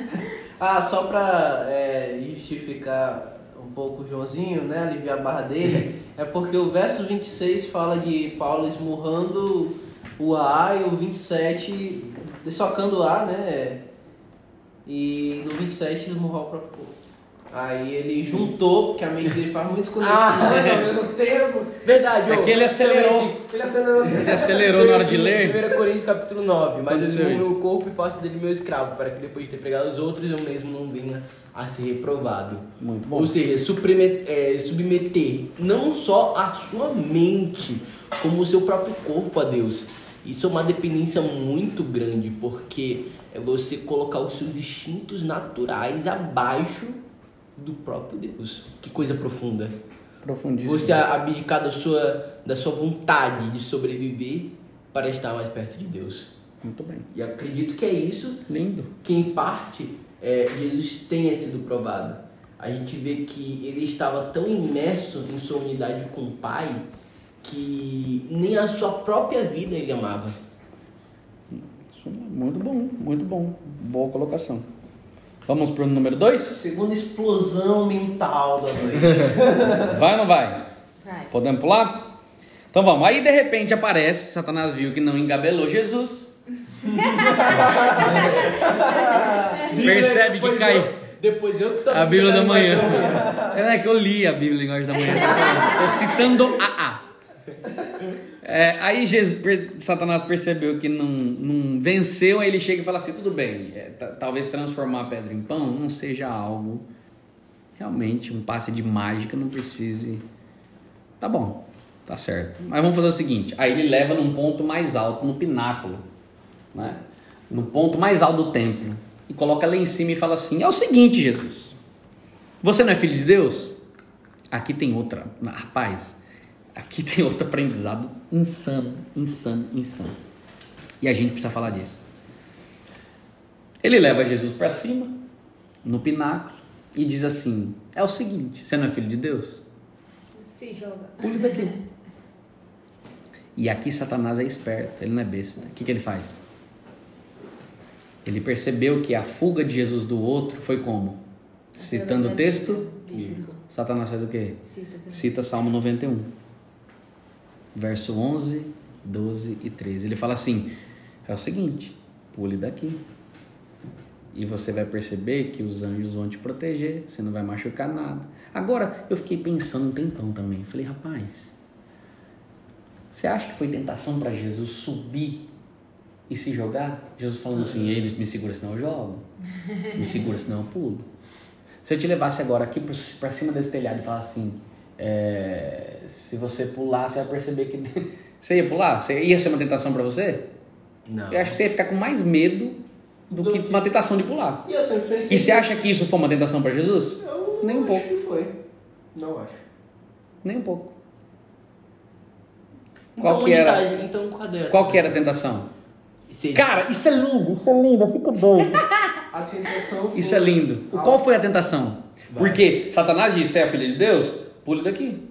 (laughs) ah, só pra é, justificar um pouco o Joãozinho, né? Aliviar a barra dele. é porque o verso 26 fala de Paulo esmurrando o A e o 27 socando o A, né? E no 27 esmurrar o próprio corpo. Aí ele juntou, porque a mente dele faz muitas conexões Ah, ao mesmo tempo. Verdade, É que ele acelerou. Ele acelerou. (laughs) Ele acelerou na hora de ler. 1 Coríntios capítulo 9, mas eu meu corpo e faço dele meu escravo, para que depois de ter pregado os outros, eu mesmo não venha a ser reprovado. Muito bom. Ou seja, suprime- é, submeter não só a sua mente, como o seu próprio corpo a Deus. Isso é uma dependência muito grande, porque é você colocar os seus instintos naturais abaixo do próprio Deus. Que coisa profunda. Profundíssimo. Você abdicar da sua, da sua vontade de sobreviver para estar mais perto de Deus. Muito bem. E acredito que é isso Lindo. que, em parte, é, Jesus tenha sido provado. A gente vê que ele estava tão imerso em sua unidade com o Pai que nem a sua própria vida ele amava. Isso é muito bom, muito bom. Boa colocação. Vamos pro número 2? Segunda explosão mental da noite. (laughs) Vai ou não vai? Vai. Podemos pular? Então vamos. Aí de repente aparece, Satanás viu que não engabelou Jesus. (laughs) Percebe que Depois cai. eu- Depois eu que sou A Bíblia da manhã. É que eu li a Bíblia Linguagem da Manhã. Tô citando a A. É, aí Jesus, Satanás percebeu que não, não venceu, aí ele chega e fala assim: tudo bem, é, ta- talvez transformar a pedra em pão não seja algo realmente um passe de mágica, não precise. Tá bom, tá certo. Mas vamos fazer o seguinte: aí ele leva num ponto mais alto, no pináculo, né? no ponto mais alto do templo, e coloca lá em cima e fala assim: é o seguinte, Jesus, você não é filho de Deus? Aqui tem outra, rapaz, aqui tem outro aprendizado insano, insano, insano. E a gente precisa falar disso. Ele leva Jesus para cima, no pináculo, e diz assim: é o seguinte, você não é filho de Deus? Se joga. Pule daqui. (laughs) E aqui Satanás é esperto, ele não é besta. O que, que ele faz? Ele percebeu que a fuga de Jesus do outro foi como? Citando o texto. Satanás faz o quê? Cita. Cita Salmo 91, verso 11, 12 e 13. Ele fala assim: é o seguinte, pule daqui. E você vai perceber que os anjos vão te proteger, você não vai machucar nada. Agora, eu fiquei pensando um tempão também. Falei, rapaz, você acha que foi tentação para Jesus subir e se jogar? Jesus falando assim: eles me segura, senão eu jogo. Me segura, senão eu pulo. Se eu te levasse agora aqui para cima desse telhado e falar assim: é, se você pular, você vai perceber que. (laughs) Você ia pular? Você ia ser uma tentação para você? Não. Eu acho que você ia ficar com mais medo do, Do que que- uma tentação de pular. E eu sempre pensei. E você acha que isso foi uma tentação para Jesus? Eu Nem um acho pouco. que foi. Não acho. Nem um pouco. Então, Qual que era? unidade, Então, cadê? Qual que era a tentação? Cara, isso é lindo, isso é lindo, eu fico doido. (laughs) A tentação foi. Isso é lindo. O- Qual foi a tentação? Vai. Porque Satanás disse, você é filho de Deus? Pule daqui.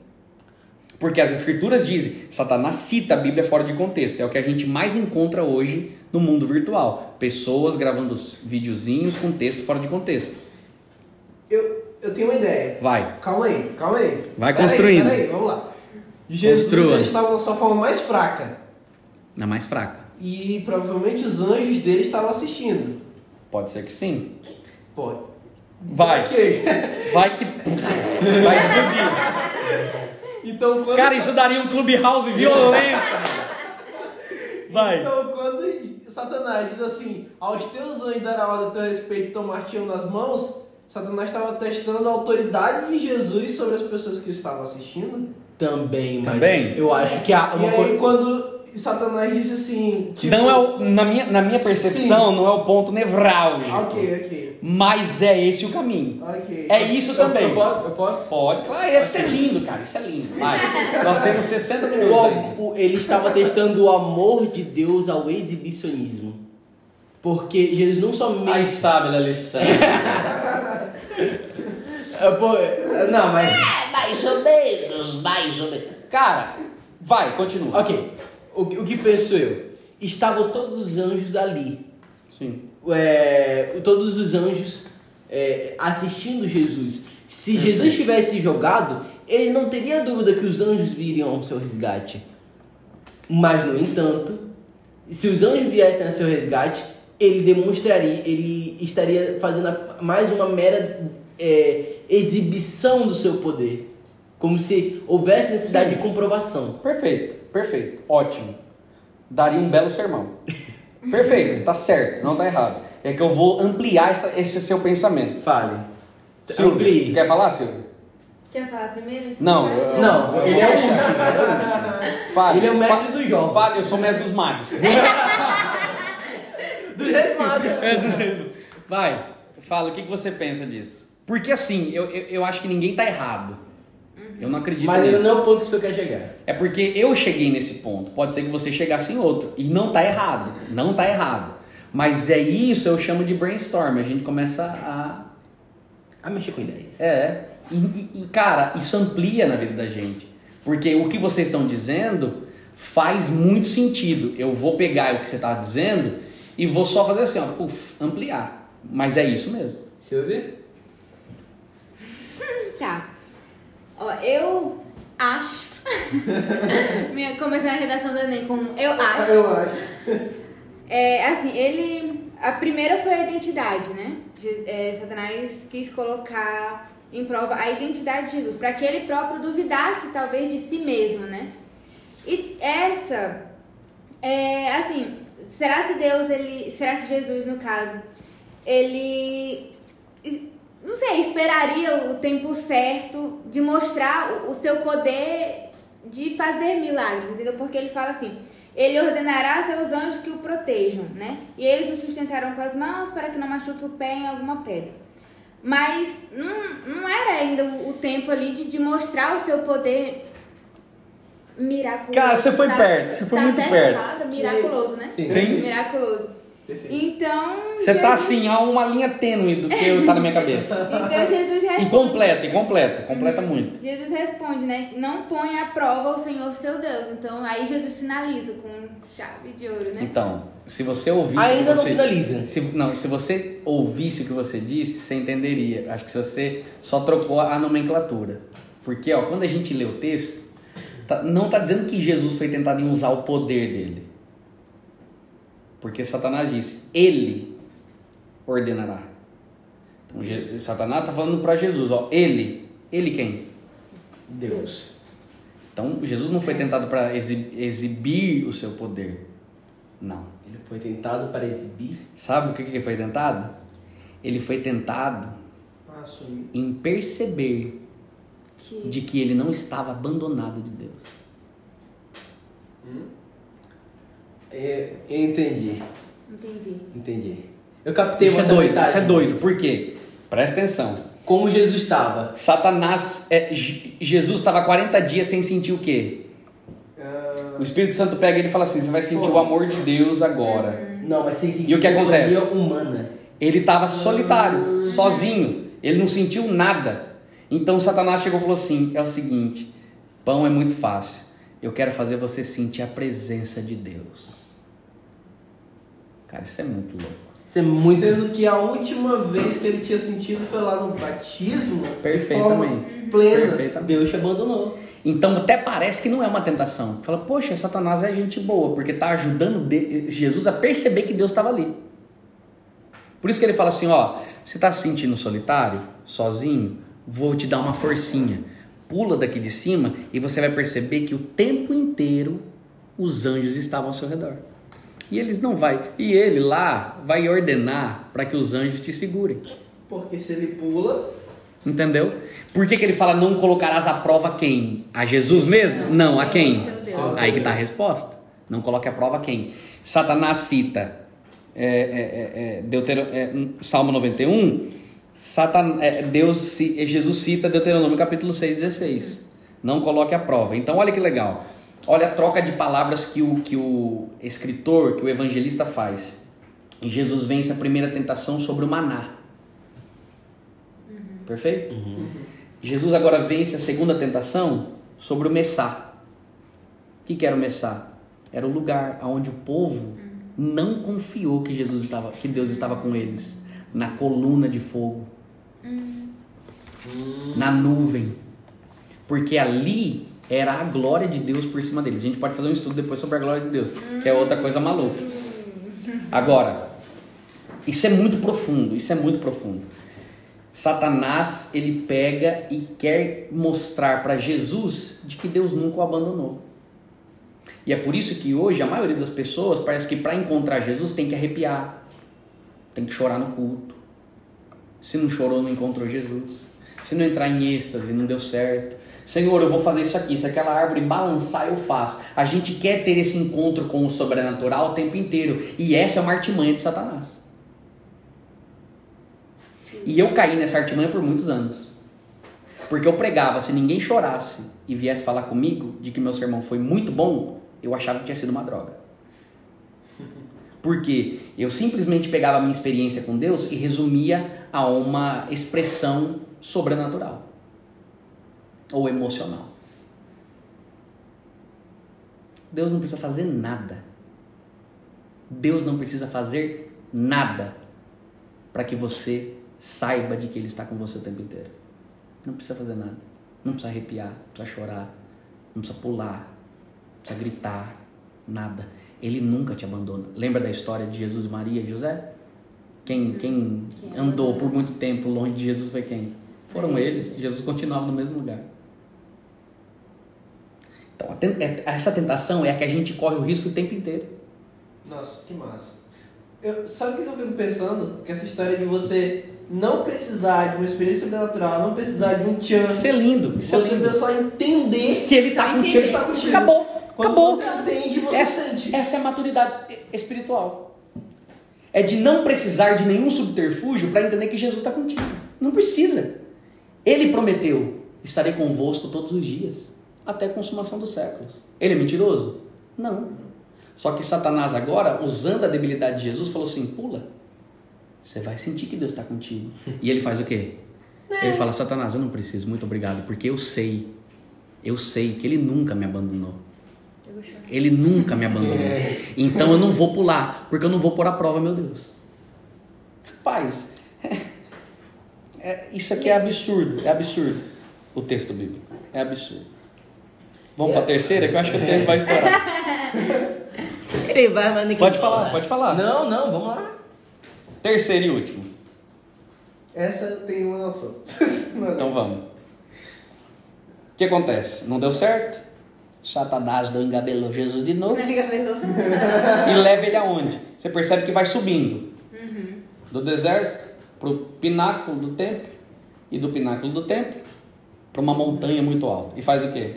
Porque as escrituras dizem, Satanás cita a Bíblia fora de contexto. É o que a gente mais encontra hoje no mundo virtual. Pessoas gravando os videozinhos com texto fora de contexto. Eu, eu tenho uma ideia. Vai. Calma aí, calma aí. Vai Pera construindo. Aí, aí, vamos lá. Jesus Construa. estava na sua forma mais fraca. Na mais fraca. E provavelmente os anjos dele estavam assistindo. Pode ser que sim. Pode. Vai. Ok. (laughs) Vai que. (laughs) Vai explodir. Então quando. Cara, isso daria um clubhouse violento. Vai. Então quando Satanás diz assim, aos teus anjos dará ordem a teu respeito tomar-te nas mãos, Satanás estava testando a autoridade de Jesus sobre as pessoas que estavam assistindo. Também, mas Também? eu acho que há e uma aí coisa. Quando Satanás disse assim. Tipo, Não é o, na, minha, na minha percepção, não é o ponto nevrálgico. Ok, ok. Mas é esse o caminho. Ok. É isso também. Eu posso? Eu posso? Pode, claro. Isso é lindo, cara. Isso é lindo. Vai. (laughs) Nós temos 60 minutos. O- ele estava testando o amor de Deus ao exibicionismo. Porque Jesus não somente. Aí sabe a lição. Pô, não, mas. É, mais ou menos, mais ou menos. Cara, vai, continua. Ok. O, que- o que penso eu? Estavam todos os anjos ali. Sim. É, todos os anjos é, assistindo Jesus. Se Jesus tivesse jogado, ele não teria dúvida que os anjos viriam ao seu resgate. Mas, no entanto, se os anjos viessem ao seu resgate, ele demonstraria, ele estaria fazendo mais uma mera é, exibição do seu poder. Como se houvesse necessidade Sim. de comprovação. Perfeito, perfeito, ótimo. Daria um belo sermão. Perfeito, tá certo, não tá errado. É que eu vou ampliar essa- esse seu pensamento. Fale. Silvio, Amplie. quer falar, Silvio? Quer falar primeiro? Não, eu- Não, ele é o Fale. Ele é o mestre Fa- dos jogos. Fale, eu sou mestre dos magos. (laughs) dos reis magos. É, do- Vai, fala, o que, que você pensa disso? Porque assim, eu, eu, eu acho que ninguém tá errado. Eu não acredito Mas nisso. ele não é o ponto que o senhor quer chegar. É porque eu cheguei nesse ponto. Pode ser que você chegasse em outro. E não tá errado. Não tá errado. Mas é isso eu chamo de brainstorm. A gente começa a. A mexer com ideias. É. E, e- e, cara, isso amplia na vida da gente. Porque o que vocês estão dizendo faz muito sentido. Eu vou pegar o que você está dizendo e vou só fazer assim, ó, puf, ampliar. Mas é isso mesmo. Silvio? Tá. Ó, eu acho. (laughs) Minha, começando a redação do Enem com eu acho. Eu acho. É, assim, ele. A primeira foi a identidade, né? É, Satanás quis colocar em prova a identidade de Jesus, para que ele próprio duvidasse, talvez, de si mesmo, né? E essa. É, assim, será se Deus, ele. Será se Jesus, no caso, ele. Não sei, esperaria o tempo certo de mostrar o- seu poder de fazer milagres, entendeu? Porque ele fala assim: ele ordenará seus anjos que o protejam, né? E eles o sustentarão com as mãos para que não machuque o pé em alguma pedra. Mas não, não era ainda o, tempo ali de, de mostrar o seu poder miraculoso. Cara, você foi Tá- perto, você foi tá muito perto. palavra? Miraculoso, né? Sim. Sim. Miraculoso. Perfeito. Então. Você tá Jesus- assim, a uma linha tênue do que tá na minha cabeça. (laughs) Então Jesus responde. Incompleta, incompleta, completa muito. Jesus responde, né? Não põe à prova o Senhor seu Deus. Então aí Jesus finaliza com chave de ouro, né? Então, se você ouvisse. Ainda que não você, finaliza. Se, não, se você ouvisse o que você disse, você entenderia. Acho que se você só trocou a nomenclatura. Porque, ó, quando a gente lê o texto, tá- não está dizendo que Jesus foi tentado em usar o poder dele. Porque Satanás diz, ele ordenará. Então, Satanás está falando para Jesus, ó, ele. Ele quem? Deus. Então, Jesus não foi tentado para exibir o seu poder. Não. Ele foi tentado para exibir. Sabe o que ele foi tentado? Ele foi tentado Ah, em perceber Que... de que ele não estava abandonado de Deus. É, eu entendi. Entendi. Entendi. Eu captei Isso é essa doido, mensagem. isso é doido. Por quê? Presta atenção. Como Jesus estava. Satanás, é, Je- Jesus estava 40 dias sem sentir o quê? Ah, O Espírito Santo pega ele e fala assim: você vai sentir o amor de Deus agora. Não, mas sem sentir E o que acontece? humana. Ele estava solitário, sozinho. Ele não sentiu nada. Então Satanás chegou e falou assim: é o seguinte, pão é muito fácil. Eu quero fazer você sentir a presença de Deus. Cara, isso é muito louco. Isso é muito. Sendo que a última vez que ele tinha sentido foi lá no batismo. Perfeitamente. De forma plena. Perfeitamente. Deus te abandonou. Então até parece que não é uma tentação. Fala, poxa, Satanás é gente boa, porque está ajudando Jesus a perceber que Deus estava ali. Por isso que ele fala assim, ó, você está se sentindo solitário, sozinho? Vou te dar uma forcinha. Pula daqui de cima e você vai perceber que o tempo inteiro os anjos estavam ao seu redor. E eles não vai, e ele lá vai ordenar para que os anjos te segurem. Porque se ele pula, Entendeu? Por que, que ele fala não colocarás à prova quem? A Jesus mesmo? Não, a quem? Seu Deus. Aí que está a resposta. Não coloque à prova quem. Satanás cita é, é, é, é, Deutero- é, Salmo 91, Satan, é, Deus, é, Jesus cita Deuteronômio capítulo 6, 16. Não coloque à prova. Então olha que legal. Olha a troca de palavras que o, que o escritor, que o evangelista faz. E Jesus vence a primeira tentação sobre o maná. Perfeito? Jesus agora vence a segunda tentação sobre o Messá. O que, que era o Messá? Era o lugar onde o povo não confiou que Jesus estava, que Deus estava com eles, na coluna de fogo, na nuvem, porque ali era a glória de Deus por cima deles. A gente pode fazer um estudo depois sobre a glória de Deus, que é outra coisa maluca. Agora, isso é muito profundo, isso é muito profundo. Satanás ele pega e quer mostrar para Jesus de que Deus nunca o abandonou. E é por isso que hoje a maioria das pessoas parece que para encontrar Jesus tem que arrepiar, tem que chorar no culto. Se não chorou, não encontrou Jesus. Se não entrar em êxtase, não deu certo. Senhor, eu vou fazer isso aqui. Se aquela árvore balançar, eu faço. A gente quer ter esse encontro com o sobrenatural o tempo inteiro. E essa é uma artimanha de Satanás. E eu caí nessa artimanha por muitos anos. Porque eu pregava, se ninguém chorasse e viesse falar comigo de que meu sermão foi muito bom, eu achava que tinha sido uma droga. Porque eu simplesmente pegava a minha experiência com Deus e resumia a uma expressão sobrenatural ou emocional. Deus não precisa fazer nada. Deus não precisa fazer nada para que você saiba de que Ele está com você o tempo inteiro. Não precisa fazer nada. Não precisa arrepiar, não precisa chorar, não precisa pular, não precisa gritar, nada. Ele nunca te abandona. Lembra da história de Jesus e Maria e José? Quem, quem, Quem andou por muito tempo longe de Jesus foi quem? Foram eles. Jesus continuava no mesmo lugar. Então, é- essa tentação é a que a gente corre o risco o tempo inteiro. Nossa, que massa. Eu, sabe o que eu fico pensando? Que essa história de você não precisar de uma experiência sobrenatural, não precisar de um tchan, Isso é lindo, isso é você lindo. só entender Que ele Só tá contigo. ele tá contigo. Acabou, Quando acabou. você entende, você essa, sente. essa é a maturidade espiritual. É de não precisar de nenhum subterfúgio para entender que Jesus está contigo. Não precisa. Ele prometeu: estarei convosco todos os dias, até a consumação dos séculos. Ele é mentiroso? Não. Só que Satanás agora, usando a debilidade de Jesus, falou assim: pula. Você vai sentir que Deus está contigo. (laughs) E ele faz o quê? Ele fala: Satanás, eu não preciso, muito obrigado, porque eu sei, eu sei que ele nunca me abandonou. Ele nunca me abandonou. (laughs) Então eu não vou pular, porque eu não vou pôr à prova, meu Deus. Rapaz, (laughs) é- é- isso aqui é absurdo, é absurdo. O texto bíblico é absurdo. Vamos para a terceira, que eu acho que o tempo vai estourar. (laughs) Ele vai, ninguém Pode falar, pode falar. Não, não, vamos lá. Terceiro e último. Essa eu tenho uma noção. (laughs) Então vamos. O que acontece? Não deu certo? Satanás não engabelou Jesus de novo. E leva ele aonde? Você percebe que vai subindo do deserto para o pináculo do templo e do pináculo do templo para uma montanha muito alta. E faz o quê?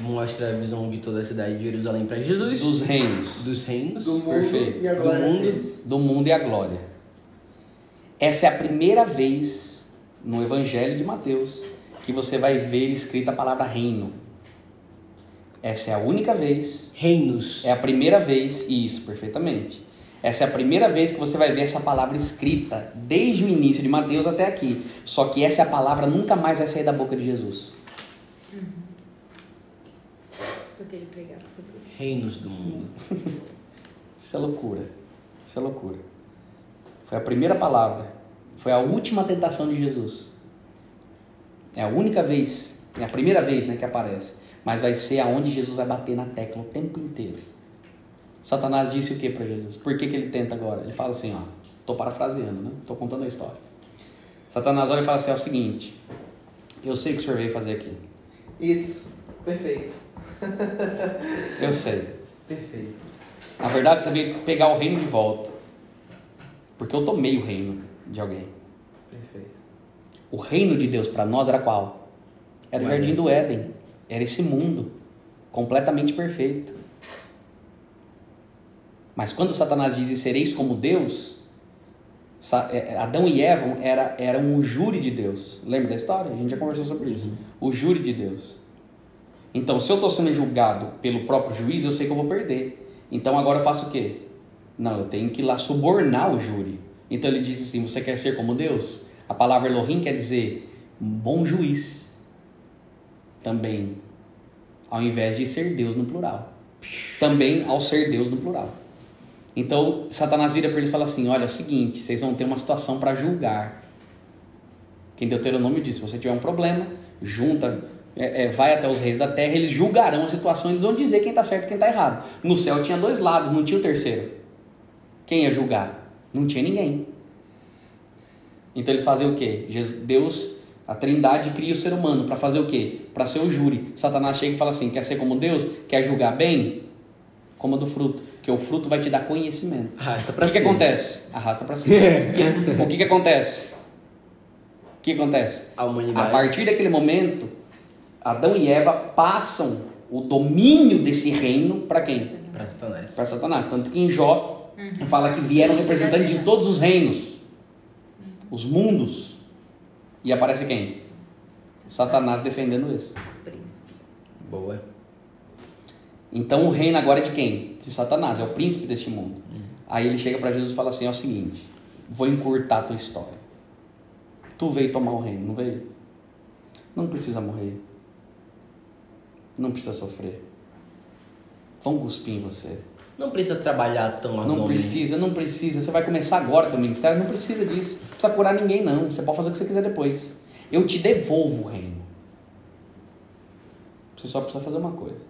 Mostra a visão de toda a cidade de Jerusalém para Jesus. Dos reinos, dos reinos. do mundo Perfeito. e a glória Do mundo. do mundo e a glória. Essa é a primeira vez no Evangelho de Mateus que você vai ver escrita a palavra reino. Essa é a única vez Reinos. É a primeira vez, isso, perfeitamente. Essa é a primeira vez que você vai ver essa palavra escrita, desde o início de Mateus até aqui. Só que essa palavra nunca mais vai sair da boca de Jesus. Porque ele pregava sobre Reinos do mundo. (laughs) Isso é loucura. Isso é loucura. Foi a primeira palavra. Foi a última tentação de Jesus. É a única vez, é a primeira vez né, que aparece. Mas vai ser aonde Jesus vai bater na tecla o tempo inteiro. Satanás disse o que para Jesus? Por que, que ele tenta agora? Ele fala assim, ó. Tô parafraseando, né? Tô contando a história. Satanás olha e fala assim: é o seguinte. Eu sei o que o senhor veio fazer aqui. Isso, perfeito. (laughs) Eu sei. Perfeito. Na verdade, você veio pegar o reino de volta. Porque eu tomei o reino de alguém. Perfeito. O reino de Deus para nós era qual? Era o O jardim do Éden. Era esse mundo completamente perfeito. Mas quando Satanás diz: "E sereis como Deus", é, é, Adão e Eva era, eram o júri de Deus. Lembra da história? A gente já conversou sobre isso. O júri de Deus. Então, se eu estou sendo julgado pelo próprio juiz, eu sei que eu vou perder. Então, agora eu faço o quê? Não, eu tenho que ir lá subornar o júri. Então, ele diz assim: Você quer ser como Deus? A palavra Elohim quer dizer bom juiz. Também. Ao invés de ser Deus no plural. Também ao ser Deus no plural. Então, Satanás vira para ele e fala assim: Olha, é o seguinte, vocês vão ter uma situação para julgar. Quem Deuteronômio diz: se você tiver um problema, junta, é, é, vai até os reis da terra, eles julgarão a situação, eles vão dizer quem está certo e quem está errado. No céu tinha dois lados, não tinha o terceiro. Quem ia julgar? Não tinha ninguém. Então eles fazem o quê? Deus, a Trindade cria o ser humano para fazer o quê? Para ser o júri. Satanás chega e fala assim: quer ser como Deus? Quer julgar bem? Coma do fruto, porque o fruto vai te dar conhecimento. Arrasta O pra que, que cima. acontece? Arrasta para cima. (laughs) O que- o acontece? O que acontece? A A humanidade. partir daquele momento, Adão e Eva passam o domínio desse reino para quem? Pra Satanás. Para Satanás. Tanto que em Jó fala que vieram representantes de todos os reinos, os mundos. E aparece quem? Satanás defendendo isso. Príncipe. Boa. Então o reino agora é de quem? De Satanás, é o príncipe deste mundo. Aí ele chega para Jesus e fala assim: é o seguinte, vou encurtar a tua história. Tu veio tomar o reino, não veio? Não precisa morrer. Não precisa sofrer. Vão cuspir em você. Não precisa trabalhar tão Não arduamente. precisa, não precisa. Você vai começar agora teu ministério, não precisa disso. Não precisa curar ninguém, não. Você pode fazer o que você quiser depois. Eu te devolvo o reino. Você só precisa fazer uma coisa.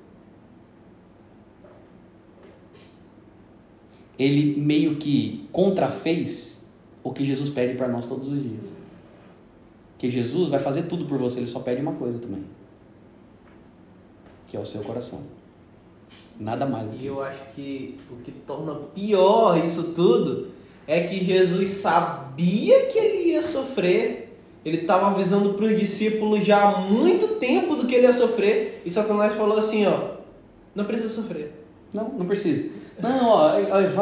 Ele meio que contrafez o que Jesus pede para nós todos os dias. Que Jesus vai fazer tudo por você, ele só pede uma coisa também. Que é o seu coração. Nada mais do que E eu isso. acho que o que torna pior isso tudo é que Jesus sabia que ele ia sofrer. Ele estava avisando para os discípulos já há muito tempo do que ele ia sofrer. E Satanás falou assim: ó, não precisa sofrer. Não, não precisa. Não, ó,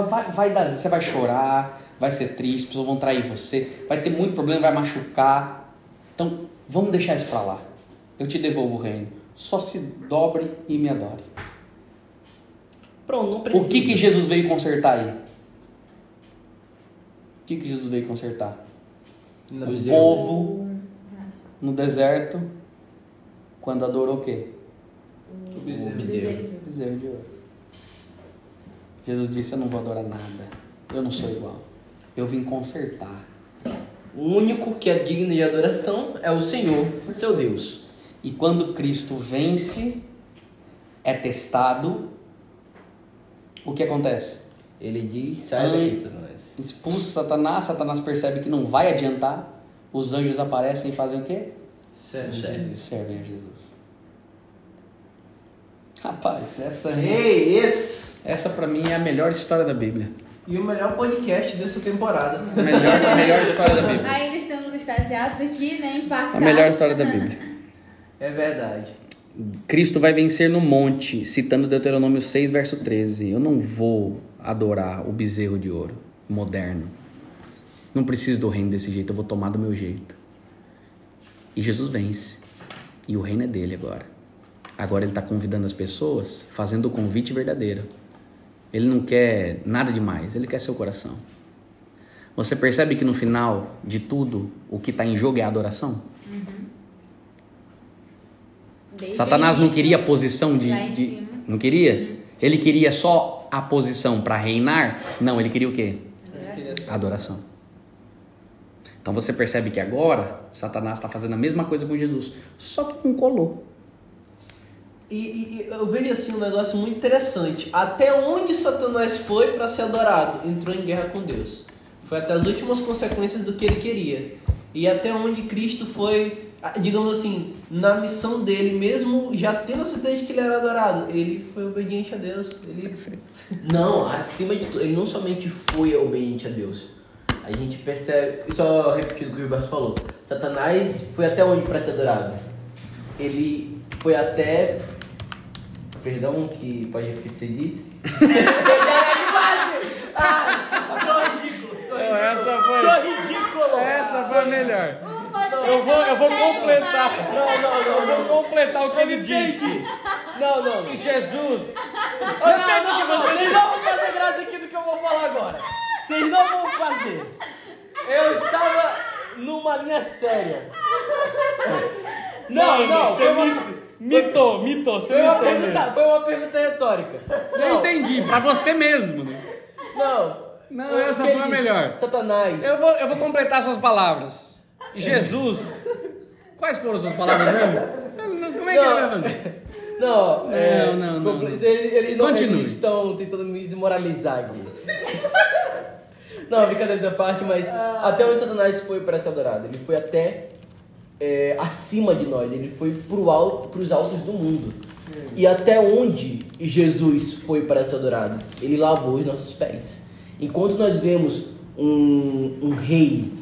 vai, vai dar, você vai chorar, vai ser triste, as pessoas vão trair você, vai ter muito problema, vai machucar. Então, vamos deixar isso pra lá. Eu te devolvo o reino. Só se dobre e me adore. Pronto, não precisa. O que que Jesus veio consertar aí? O que que Jesus veio consertar? Não. O Os povo no deserto, quando adorou o quê? O O bezerro. bezerro. Bezerro de ouro. Jesus disse: Eu não vou adorar nada. Eu não sou igual. Eu vim consertar. O único que é digno de adoração é o Senhor, seu Deus. E quando Cristo vence, é testado, o que acontece? Ele diz, sai Ai. daqui, Satanás. Expulsa Satanás, Satanás percebe que não vai adiantar, os anjos aparecem e fazem o quê? Eles servem a Jesus. Rapaz, essa, Ei, esse! essa pra mim é a melhor história da Bíblia. E o melhor podcast dessa temporada. A melhor, a melhor história da Bíblia. Ainda estamos extasiados aqui, né? A Impactados. melhor história da Bíblia. É verdade. Cristo vai vencer no monte, citando Deuteronômio 6, verso 13. Eu não vou adorar o bezerro de ouro moderno. Não preciso do reino desse jeito, eu vou tomar do meu jeito. E Jesus vence. E o reino é dele agora. Agora ele está convidando as pessoas, fazendo o convite verdadeiro. Ele não quer nada demais, ele quer seu coração. Você percebe que no final de tudo, o que está em jogo é a adoração? Desde Satanás não queria a posição de. de- não queria? Ele queria só a posição para reinar? Não, ele queria o quê? A adoração. Então você percebe que agora Satanás está fazendo a mesma coisa com Jesus, só que não colou. E, e- eu vejo assim um negócio muito interessante. Até onde Satanás foi para ser adorado? Entrou em guerra com Deus. Foi até as últimas consequências do que ele queria. E até onde Cristo foi, digamos assim, na missão dele, mesmo já tendo a certeza de que ele era adorado, ele foi obediente a Deus. Ele Não, acima de tudo, ele não somente foi obediente a Deus. A gente percebe, só repetindo o que o Gilberto falou, Satanás foi até onde para ser adorado? Ele foi até. Perdão, que pode repetir o que você disse? essa foi, Sou ridículo! essa foi a melhor. Eu vou, eu vou completar. Não, não, não, Eu vou completar o que ele disse. Não, não. Que Jesus. Não, não, não, não, vocês não vão fazer graça aqui do que eu vou falar agora. Vocês não vão fazer. Eu estava numa linha séria. Não, não, você uma, mi- mitou, mitou, você foi uma mitou pergunta, mesmo. foi uma pergunta retórica. Eu Não, entendi, pra você mesmo, né? Não. Não, Eu essa foi a melhor. Satanás. Eu vou, eu vou completar suas palavras. Jesus. Quais foram suas palavras mesmo? Não, Como é que ele vai fazer? Não, é, Não, não, não, não. Eles, eles não eles estão tentando me desmoralizar aqui. Não, brincadeira da parte, mas até onde Satanás foi para ser adorado? Ele foi até é, acima de nós, ele foi pro alto, pros altos do mundo. E até onde Jesus foi para ser adorado? Ele lavou os nossos pés. Enquanto nós vemos um, um rei,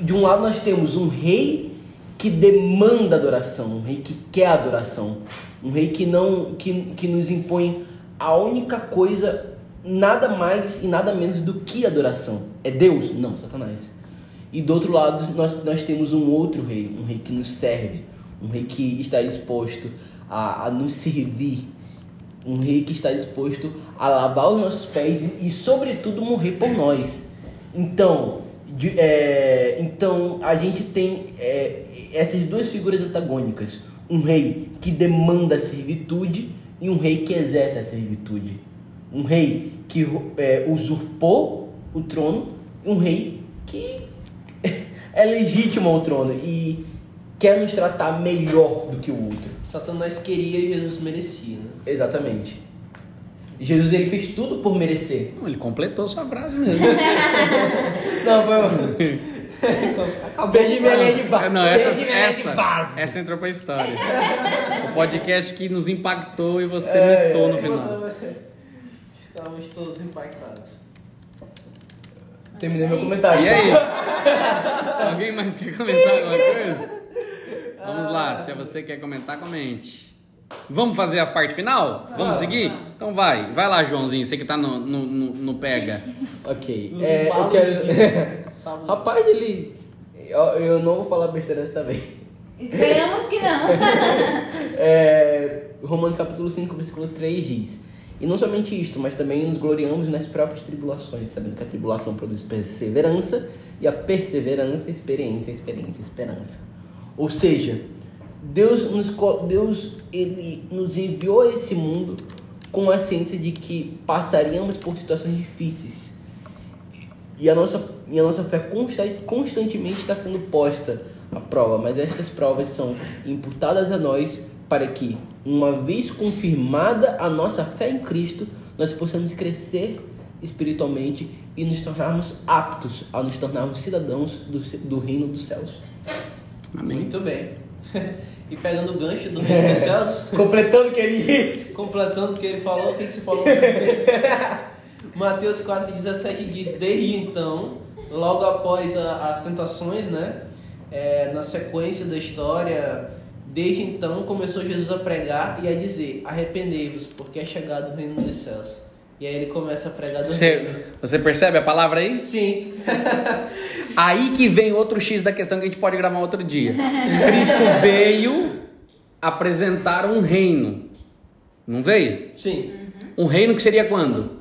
de um lado nós temos um rei que demanda adoração, um rei que quer adoração, um rei que não que, que nos impõe a única coisa, nada mais e nada menos do que adoração. É Deus? Não, Satanás. E do outro lado nós, nós temos um outro rei, um rei que nos serve, um rei que está disposto a, a nos servir, um rei que está disposto a lavar os nossos pés e, e sobretudo, morrer por nós. Então, de, é, então a gente tem é, essas duas figuras antagônicas: um rei que demanda servitude e um rei que exerce a servitude. Um rei que é, usurpou o trono e um rei que (laughs) é legítimo ao trono e quer nos tratar melhor do que o outro. Satanás queria e Jesus merecia, né? Exatamente. Jesus ele fez tudo por merecer. Não, ele completou sua frase mesmo. (laughs) Não, foi. (laughs) Minha linha de base. Não, essa, essa, base. essa entrou pra história. O podcast que nos impactou e você É, mitou no é. final. Estávamos todos impactados. Terminei meu comentário. E aí? Alguém mais quer comentar alguma coisa? Vamos lá, se você quer comentar, comente. Vamos fazer a parte final? Vamos seguir? Então vai, vai lá, Joãozinho, você que tá no, no, no- no pega. (laughs) Ok. É, eu quero. (laughs) Rapaz, ele. Eu, eu não vou falar besteira dessa vez. Esperamos que não. (laughs) É, Romanos capítulo 5, versículo 3 diz: E não somente isto, mas também nos gloriamos nas próprias tribulações, sabendo que a tribulação produz perseverança, e a perseverança, experiência, experiência, esperança. Ou seja, Deus nos, Deus ele nos enviou a esse mundo com a ciência de que passaríamos por situações difíceis. E a nossa, e a nossa fé consta- constantemente está sendo posta à prova, mas estas provas são imputadas a nós para que, uma vez confirmada a nossa fé em Cristo, nós possamos crescer espiritualmente e nos tornarmos aptos a nos tornarmos cidadãos do, do reino dos céus. Amém. Muito bem. (laughs) E pegando o gancho do reino dos céus, Completando o que ele disse. completando o que ele falou, o que, que você falou? (laughs) Mateus 4,17 diz: Desde então, logo após a- as tentações, né? é, na sequência da história, desde então começou Jesus a pregar e a dizer: Arrependei-vos, porque é chegado o reino dos céus. E aí ele começa a pregar do reino. Você, você percebe a palavra aí? Sim, (laughs) Aí que vem outro X da questão que a gente pode gravar outro dia. Cristo (laughs) veio apresentar um reino. Não veio? sim. Um reino que seria quando?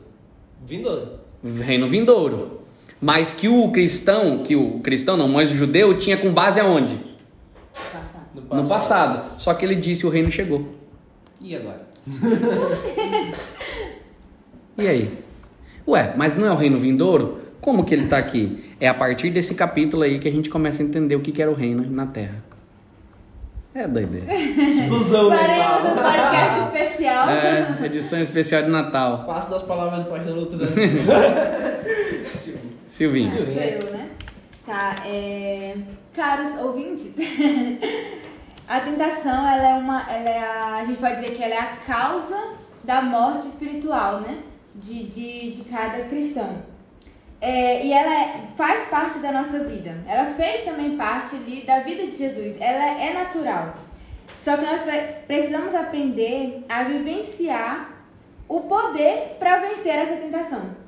Vindouro. Reino vindouro. Mas que o cristão, que o cristão não, mas o judeu tinha com base aonde? No passado. Só que ele disse o reino chegou. E agora? (laughs) E aí? Ué, mas não é o reino vindouro? Como que ele está aqui? É a partir desse capítulo aí que a gente começa a entender o que que era o reino na Terra. É doideira. (laughs) Explosão Faremos um podcast especial. É, edição especial de Natal. Faço das palavras do pastor Lutrano. (laughs) Silvinho. Sou eu, né? Tá, é... Caros ouvintes, (laughs) a tentação, ela é uma... Ela é a... a gente pode dizer que ela é a causa da morte espiritual, né? De, de, de cada cristão. É, e ela faz parte da nossa vida. Ela fez também parte ali da vida de Jesus. Ela é natural. Só que nós pre- precisamos aprender a vivenciar o poder para vencer essa tentação.